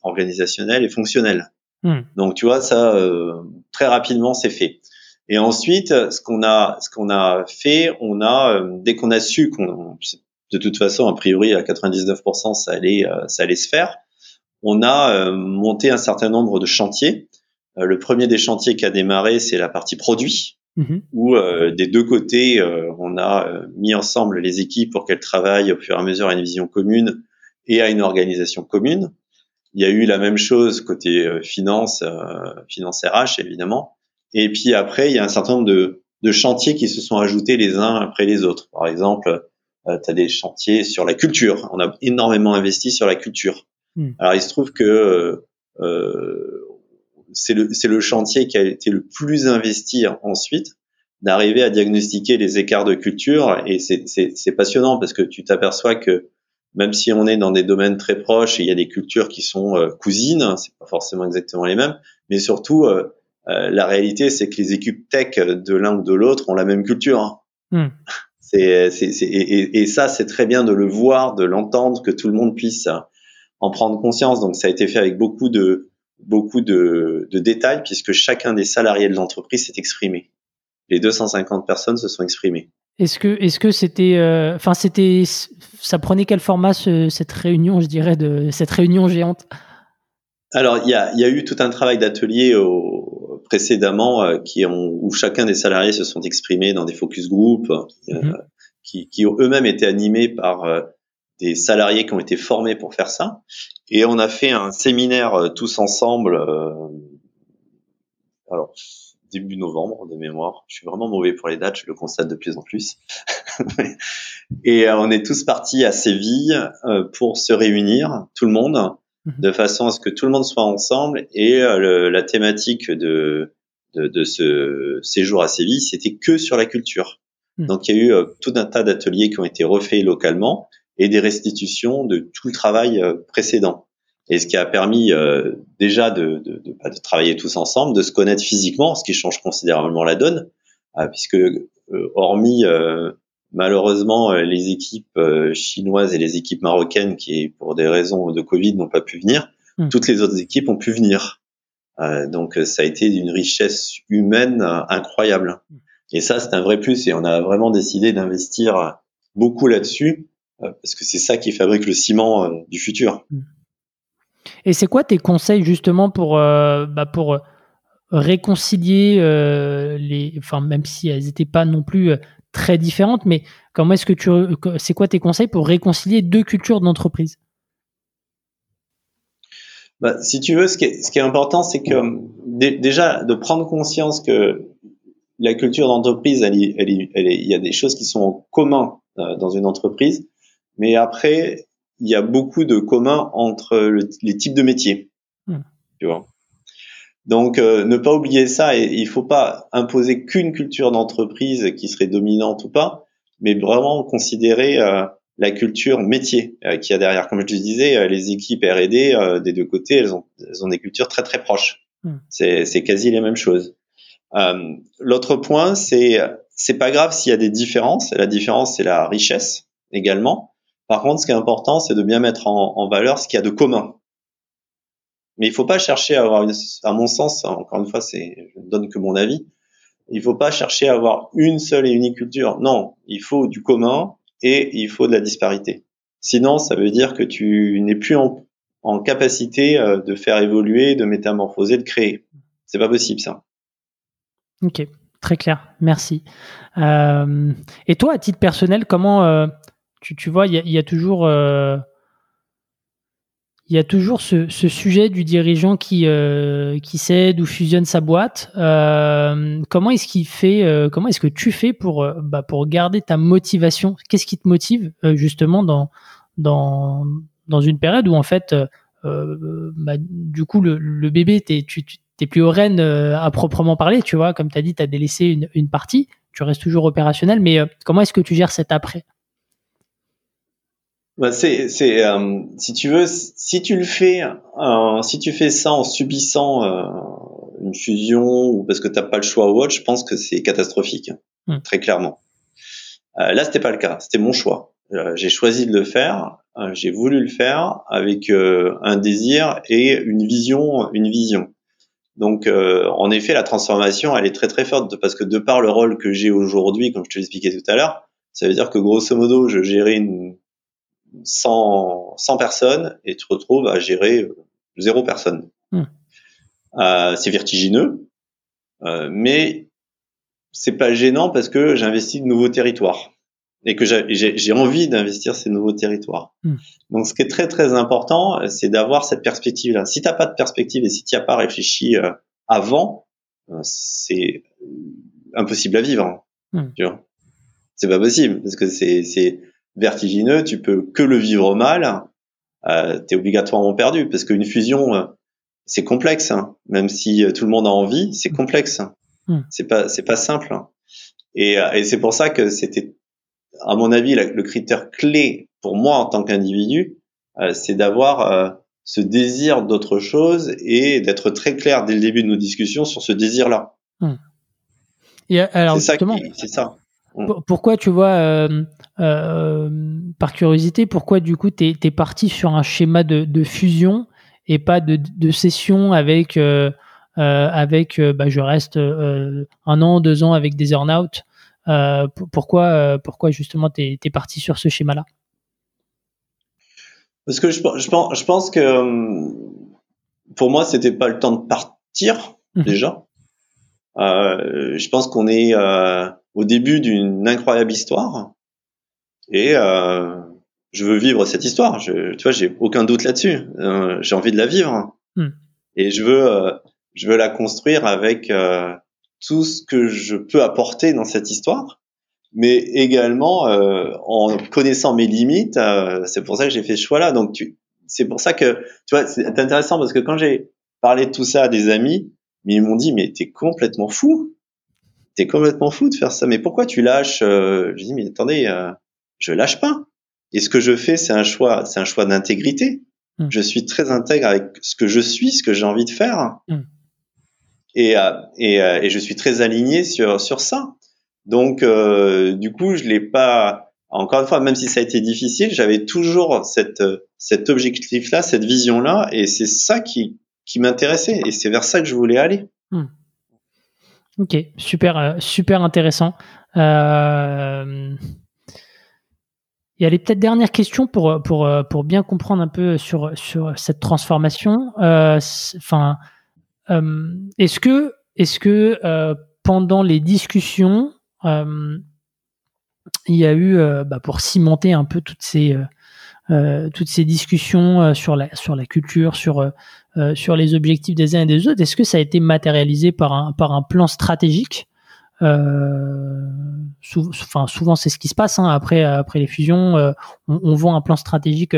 organisationnel et fonctionnel. Hmm. Donc tu vois ça euh, très rapidement c'est fait. Et ensuite ce qu'on a ce qu'on a fait, on a dès qu'on a su qu'on de toute façon a priori à 99% ça allait ça allait se faire, on a monté un certain nombre de chantiers. le premier des chantiers qui a démarré c'est la partie produit. mmh où des deux côtés, on a mis ensemble les équipes pour qu'elles travaillent au fur et à mesure à une vision commune et à une organisation commune. Il y a eu la même chose côté finance, finance RH évidemment. Et puis après, il y a un certain nombre de, de chantiers qui se sont ajoutés les uns après les autres. Par exemple, euh, tu as des chantiers sur la culture. On a énormément investi sur la culture. Hmm. Alors il se trouve que euh, c'est le, le chantier qui a été le plus investi ensuite d'arriver à diagnostiquer les écarts de culture et c'est passionnant parce que tu t'aperçois que même si on est dans des domaines très proches et il y a des cultures qui sont euh, cousines, c'est pas forcément exactement les mêmes, mais surtout euh, euh, la réalité, c'est que les équipes tech de l'un ou de l'autre ont la même culture. Hein. Hmm. C'est, c'est, et, et, ça, c'est très bien de le voir, de l'entendre, que tout le monde puisse en prendre conscience. Donc, ça a été fait avec beaucoup de beaucoup de, de détails, puisque chacun des salariés de l'entreprise s'est exprimé. Les 250 personnes se sont exprimées. Est-ce que, est-ce que c'était, euh, enfin, c'était, ça prenait quel format cette réunion, je dirais, de cette réunion géante? Alors, il y a, y a eu tout un travail d'atelier au, précédemment euh, qui ont, où chacun des salariés se sont exprimés dans des focus group, euh, mhm. qui, qui, ont eux-mêmes été animés par euh, des salariés qui ont été formés pour faire ça. Et on a fait un séminaire tous ensemble. alors début novembre de mémoire. Je suis vraiment mauvais pour les dates, je le constate de plus en plus. et on est tous partis à Séville pour se réunir, tout le monde, Mhm. de façon à ce que tout le monde soit ensemble. Et euh, la thématique de, de, de, ce séjour à Séville, c'était que sur la culture. Mhm. Donc il y a eu euh, tout un tas d'ateliers qui ont été refaits localement et des restitutions de tout le travail euh, précédent. Et ce qui a permis déjà de, de, de, de, travailler tous ensemble, de se connaître physiquement, ce qui change considérablement la donne, puisque hormis Malheureusement, euh, les équipes euh, chinoises et les équipes marocaines, qui pour des raisons de Covid n'ont pas pu venir, hmm. toutes les autres équipes ont pu venir. Euh, donc ça a été d'une richesse humaine incroyable. Et ça, c'est un vrai plus. Et on a vraiment décidé d'investir beaucoup là-dessus, parce que c'est ça qui fabrique le ciment du futur. Hmm. Et c'est quoi tes conseils justement pour, bah pour réconcilier les, enfin même si elles n'étaient pas non plus très différentes, mais comment est-ce que tu, c'est quoi tes conseils pour réconcilier deux cultures d'entreprise? Bah, si tu veux, ce qui est, important, c'est que déjà de prendre conscience que la culture d'entreprise, il y a des choses qui sont en commun euh, dans une entreprise, mais après, il y a beaucoup de communs entre les types de métiers. Hmm. Tu vois? Donc, euh, ne pas oublier ça. Et il faut pas imposer qu'une culture d'entreprise qui serait dominante ou pas, mais vraiment considérer euh, la culture métier euh, qu'il y a derrière. Comme je te disais, les équipes R&D des deux côtés, elles ont, elles ont des cultures très très proches. Hmm. C'est quasi les mêmes choses. L'autre point, c'est c'est pas grave s'il y a des différences. La différence, c'est la richesse également. Par contre, ce qui est important, c'est de bien mettre en, valeur ce qu'il y a de commun. Mais il faut pas chercher à avoir une, à mon sens, encore une fois, c'est, je ne donne que mon avis. Il faut pas chercher à avoir une seule et unique culture. Non, il faut du commun et il faut de la disparité. Sinon, ça veut dire que tu n'es plus en, en capacité euh, de faire évoluer, de métamorphoser, de créer. C'est pas possible, ça. Ok, très clair. Merci. Euh, et toi, à titre personnel, comment euh, tu, tu vois, il y, a, toujours euh, y a toujours ce, ce sujet du dirigeant qui euh, qui cède ou fusionne sa boîte. Euh, comment est-ce qu'il fait euh, Comment est-ce que tu fais pour euh, bah, pour garder ta motivation? Qu'est-ce qui te motive euh, justement dans dans dans une période où en fait bah, du coup le, bébé t'es tu t'es plus au rêne à proprement parler, tu vois, comme tu as dit, tu as délaissé une, une partie, tu restes toujours opérationnel, mais comment est-ce que tu gères cet après? Bah c'est, c'est euh, si tu veux, si tu le fais, euh, si tu fais ça en subissant euh, une fusion ou parce que t'as pas le choix ou autre, je pense que c'est catastrophique, hmm. très clairement. là, c'était pas le cas, c'était mon choix. j'ai choisi de le faire, j'ai voulu le faire avec un désir et une vision, une vision. Donc, en effet, la transformation, elle est très très forte parce que de par le rôle que j'ai aujourd'hui, comme je te l'expliquais tout à l'heure, ça veut dire que grosso modo, je gérais une 100, 100 personnes et tu te retrouves à gérer euh, zéro personne. Hmm. Euh, c'est vertigineux, euh, mais c'est pas gênant parce que j'investis de nouveaux territoires et que j'ai envie d'investir ces nouveaux territoires. Hmm. Donc, ce qui est très très important, c'est d'avoir cette perspective-là. Si t'as pas de perspective et si tu as pas réfléchi euh, avant, c'est impossible à vivre. Vois? C'est pas possible parce que c'est vertigineux. Tu peux que le vivre mal. Euh, T'es obligatoirement perdu parce qu'une fusion, euh, c'est complexe. Hein. Même si tout le monde a envie, c'est complexe. Hmm. C'est pas c'est pas simple. Et, et c'est pour ça que c'était à mon avis, le critère clé pour moi en tant qu'individu, euh, c'est d'avoir euh, ce désir d'autre chose et d'être très clair dès le début de nos discussions sur ce désir-là. Hmm. alors c'est ça. Pourquoi tu vois, euh, par curiosité, pourquoi du coup tu es, parti sur un schéma de, fusion et pas de, de session avec avec bah, je reste un an, deux ans avec des earn-out? Euh, pourquoi, euh, pourquoi justement tu es, parti sur ce schéma-là? Parce que je, je, pense, je pense que euh, pour moi, c'était pas le temps de partir mhm. déjà. Euh, je pense qu'on est euh, au début d'une incroyable histoire et euh, je veux vivre cette histoire. Je, tu vois, j'ai aucun doute là-dessus. j'ai envie de la vivre hmm. et je veux, je veux la construire avec tout ce que je peux apporter dans cette histoire, mais également euh, en connaissant mes limites. Euh, c'est pour ça que j'ai fait ce choix-là. Donc, tu, c'est pour ça que, tu vois, c'est intéressant parce que quand j'ai parlé de tout ça à des amis, ils m'ont dit, mais t'es complètement fou. T'es complètement fou de faire ça. Mais pourquoi tu lâches euh, Je dis, mais attendez, euh, je lâche pas. Et ce que je fais, c'est un choix, c'est un choix d'intégrité. Mmh. Je suis très intègre avec ce que je suis, ce que j'ai envie de faire. Mmh. Et, euh, et, euh, et, je suis très aligné sur, sur ça. Donc, euh, du coup, je l'ai pas. Encore une fois, même si ça a été difficile, j'avais toujours cette, cet objectif-là, cette vision-là, et c'est ça qui, qui m'intéressait, et c'est vers ça que je voulais aller. Hmm. Ok, super, super intéressant. Euh... Il y les peut-être dernières questions pour, pour, pour bien comprendre un peu sur, sur cette transformation. Enfin, euh, est-ce que, est-ce que euh, pendant les discussions, euh, il y a eu, bah, pour cimenter un peu toutes ces toutes ces discussions sur la sur la culture, sur sur les objectifs des uns et des autres, est-ce que ça a été matérialisé par un par un plan stratégique? Enfin souvent c'est ce qui se passe hein. après après les fusions on, on, voit un plan stratégique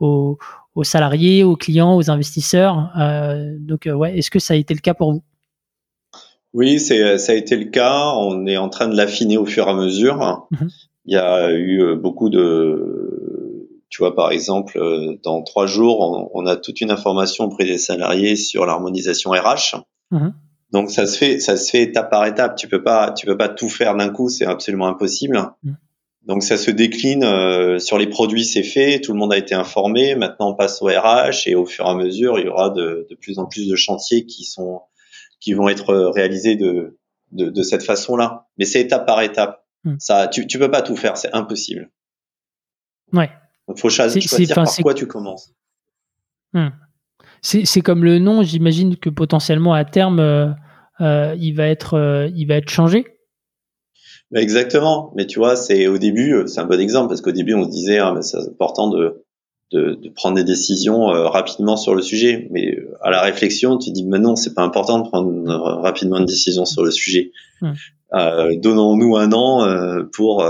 au, aux salariés, aux clients, aux investisseurs. Euh, donc, euh, ouais, est-ce que ça a été le cas pour vous? Oui, c'est, ça a été le cas. On est en train de l'affiner au fur et à mesure. Mhm. Il y a eu euh, beaucoup de, tu vois, par exemple, dans trois jours, on, a toute une information auprès des salariés sur l'harmonisation RH. Mhm. Donc ça se fait, ça se fait étape par étape. Tu peux pas, tu peux pas tout faire d'un coup, c'est absolument impossible. Mhm. Donc ça se décline euh, sur les produits, c'est fait, tout le monde a été informé. Maintenant, on passe au RH et au fur et à mesure, il y aura de, de plus en plus de chantiers qui sont qui vont être réalisés de de, de cette façon-là. Mais c'est étape par étape. Hmm. Ça, tu tu peux pas tout faire, c'est impossible. Ouais. Il faut choisir, par quoi tu commences. Hmm. C'est comme le nom. J'imagine que potentiellement à terme, euh, euh, il va être euh, il va être changé. Exactement. Mais tu vois, c'est au début, euh, c'est un bon exemple parce qu'au début, on se disait, ah, c'est important de, de, de, prendre des décisions euh, rapidement sur le sujet. Mais euh, à la réflexion, tu dis, mais non, c'est pas important de prendre rapidement une décision sur le sujet. Euh, Donnons-nous un an pour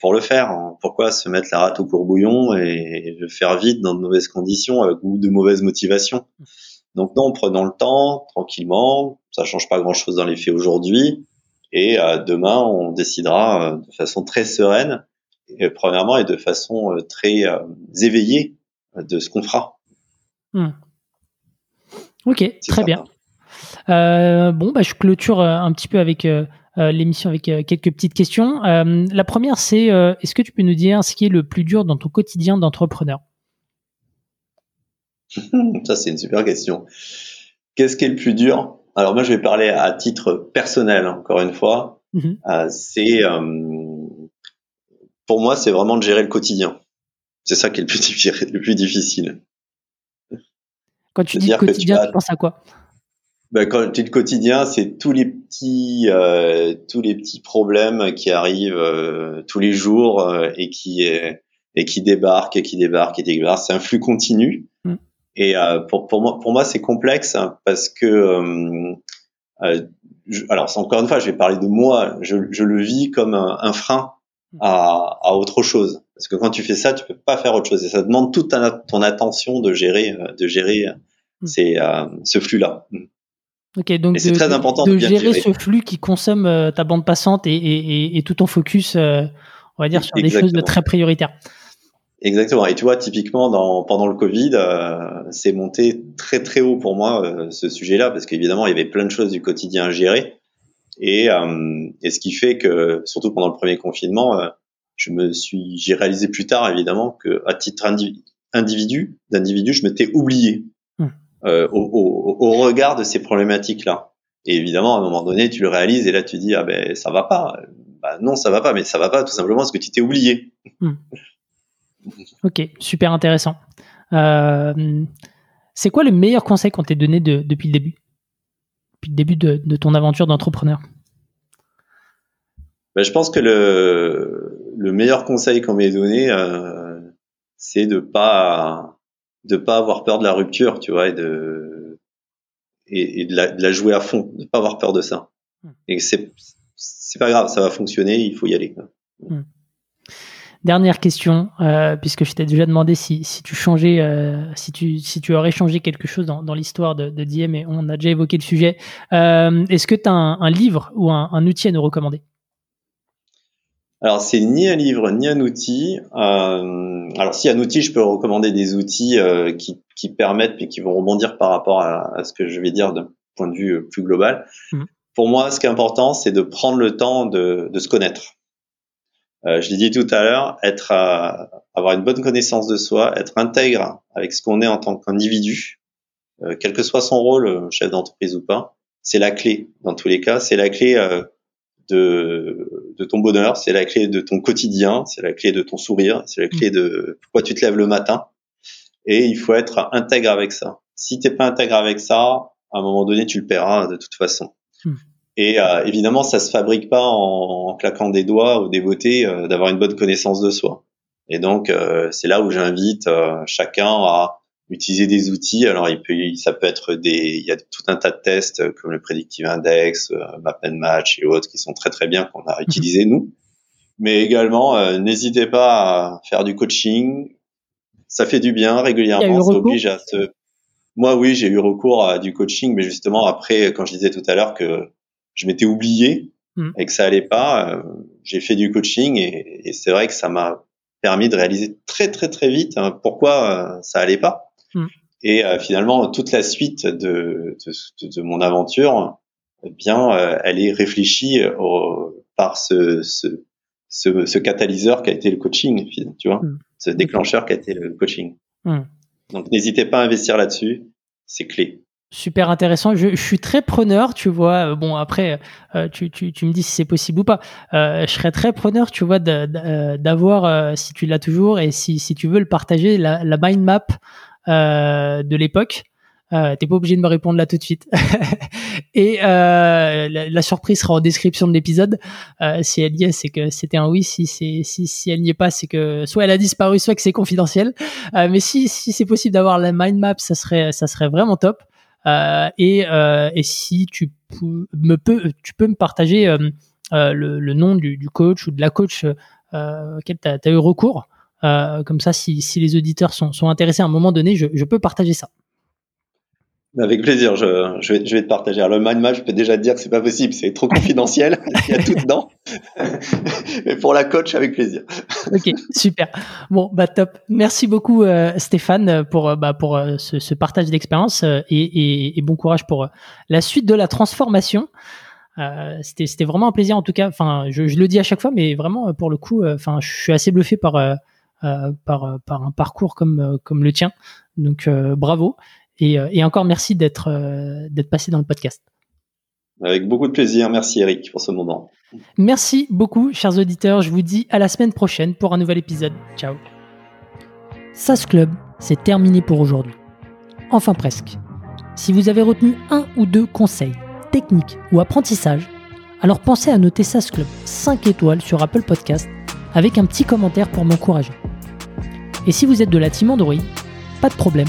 pour le faire. Pourquoi se mettre la rate au courbouillon et, le faire vite dans de mauvaises conditions ou de mauvaises motivations? Donc non, prenons le temps, tranquillement. Ça change pas grand-chose dans les faits aujourd'hui. Et euh, demain, on décidera euh, de façon très sereine, et, premièrement, et de façon euh, très éveillée de ce qu'on fera. Hmm. Ok, très bien. Bon, bah, je clôture un petit peu avec l'émission avec quelques petites questions. La première, c'est est-ce que tu peux nous dire ce qui est le plus dur dans ton quotidien d'entrepreneur? Ça, c'est une super question. Qu'est-ce qui est le plus dur? Alors moi, je vais parler à titre personnel, encore une fois. Mhm. Euh, c'est euh, pour moi, c'est vraiment de gérer le quotidien. C'est ça qui est le plus, le plus difficile. Quand tu dis quotidien, tu, penses à quoi? Ben, quand le quotidien, c'est tous les petits, euh, tous les petits problèmes qui arrivent tous les jours et qui et qui débarquent et qui débarquent et qui débarquent. C'est un flux continu. Mm. Et pour, pour moi, pour moi, c'est complexe hein, parce que alors encore une fois, je vais parler de moi. Je, je le vis comme un, un frein mm. à, à, autre chose. Parce que quand tu fais ça, tu peux pas faire autre chose. Et ça demande toute ton attention de gérer, de gérer mm. ces, ce flux-là. Ok, donc c'est très important de, gérer, ce flux qui consomme euh, ta bande passante et, et, et, tout ton focus, euh, on va dire, sur des choses très prioritaires. Exactement. Et tu vois, typiquement, dans, pendant le Covid, euh, c'est monté très très haut pour moi ce sujet-là, parce qu'évidemment, il y avait plein de choses du quotidien à gérer. Et, et ce qui fait que, surtout pendant le premier confinement, je me suis, j'ai réalisé plus tard, évidemment, que à titre individu, d'individu, je m'étais oublié. Euh, au, au, regard de ces problématiques-là. Et évidemment, à un moment donné, tu le réalises et là, tu dis ah ben ça va pas. Bah, non, ça va pas, mais ça va pas tout simplement parce que tu t'es oublié. Hmm. Ok, super intéressant. Euh, c'est quoi le meilleur conseil qu'on t'ait donné de, depuis le début, depuis le début de, de ton aventure d'entrepreneur? Ben, je pense que le, le meilleur conseil qu'on m'ait donné, euh, c'est de pas de pas avoir peur de la rupture, tu vois, et de et, de, la, jouer à fond, de pas avoir peur de ça. Hmm. Et c'est c'est pas grave, ça va fonctionner, il faut y aller. Dernière question, euh, puisque je t'ai déjà demandé si, si tu changeais, euh, si tu si tu aurais changé quelque chose dans, dans l'histoire de, de Diem, et on a déjà évoqué le sujet. Euh, Est-ce que tu as un, un, livre ou un, un outil à nous recommander? Alors c'est ni un livre ni un outil. Alors si un outil, je peux recommander des outils qui, qui, permettent mais qui vont rebondir par rapport à, à ce que je vais dire d'un point de vue plus global. Mmh. Pour moi, ce qui est important, c'est de prendre le temps de, de se connaître. Euh, je l'ai dit tout à l'heure, être avoir une bonne connaissance de soi, être intègre avec ce qu'on est en tant qu'individu, euh, quel que soit son rôle, euh, chef d'entreprise ou pas, c'est la clé. Dans tous les cas, c'est la clé de, de ton bonheur, c'est la clé de ton quotidien, c'est la clé de ton sourire, c'est la clé de pourquoi tu te lèves le matin. Et il faut être intègre avec ça. Si t'es pas intègre avec ça, à un moment donné, tu le paieras de toute façon. Et euh, évidemment, ça se fabrique pas en, claquant des doigts ou des beautés euh, d'avoir une bonne connaissance de soi. Et donc, euh, c'est là où j'invite chacun à utiliser des outils. Alors, il peut, ça peut être des, il y a tout un tas de tests euh, comme le Predictive Index, euh, Map and Match et autres qui sont très très bien qu'on a mhm. utilisé nous. Mais également, euh, n'hésitez pas à faire du coaching. Ça fait du bien régulièrement. Ça oblige à se. Moi, oui, j'ai eu recours à du coaching, mais justement après, quand je disais tout à l'heure que je m'étais oublié mhm. et que ça allait pas, j'ai fait du coaching et, et c'est vrai que ça m'a permis de réaliser très très très vite hein, pourquoi ça allait pas. Mm. Et euh, finalement, toute la suite de, de, de mon aventure, eh bien, euh, elle est réfléchie au, par ce, ce, ce, ce, catalyseur qui a été le coaching, tu vois, mm. ce déclencheur qui a été le coaching. Mm. Donc, n'hésitez pas à investir là-dessus, c'est clé. Super intéressant. Je, je, suis très preneur, tu vois. Bon, après, euh, tu, tu, tu, me dis si c'est possible ou pas. Euh, je serais très preneur, tu vois, d'avoir, si tu l'as toujours et si, si tu veux le partager, la, la mind map euh, de l'époque. Euh, T'es pas obligé de me répondre là tout de suite. et euh, la, surprise sera en description de l'épisode. Euh, si elle y est, c'est que c'était un oui. Si si, si elle n'y est pas, c'est que soit elle a disparu, soit que c'est confidentiel. Euh, mais si si c'est possible d'avoir la mind map, ça serait ça serait vraiment top. Euh, et, et si tu me peux tu peux me partager le, le, nom du, coach ou de la coach auquel tu as, eu recours. Euh, comme ça, si, les auditeurs sont, intéressés à un moment donné, je peux partager ça. Avec plaisir, je, je, vais, je, vais, te partager. Alors, le mind map, je peux déjà te dire que c'est pas possible, c'est trop confidentiel, il y a tout dedans. Mais pour la coach, avec plaisir. ok, super. Bon, bah top. Merci beaucoup euh, Stéphane pour bah, pour euh, ce, ce, partage d'expérience et, et, et, bon courage pour la suite de la transformation. Euh, c'était vraiment un plaisir en tout cas. Enfin, je, je, le dis à chaque fois, mais vraiment pour le coup, enfin, je suis assez bluffé par euh, par, par un parcours comme, euh, comme le tien. Donc euh, bravo et, et, encore merci d'être d'être passé dans le podcast. Avec beaucoup de plaisir. Merci Eric pour ce moment. Merci beaucoup, chers auditeurs. Je vous dis à la semaine prochaine pour un nouvel épisode. Ciao. SAS Club, c'est terminé pour aujourd'hui. Enfin presque. Si vous avez retenu un ou deux conseils, techniques ou apprentissages, alors pensez à noter SAS Club 5 étoiles sur Apple Podcast avec un petit commentaire pour m'encourager. Et si vous êtes de la team Android, pas de problème,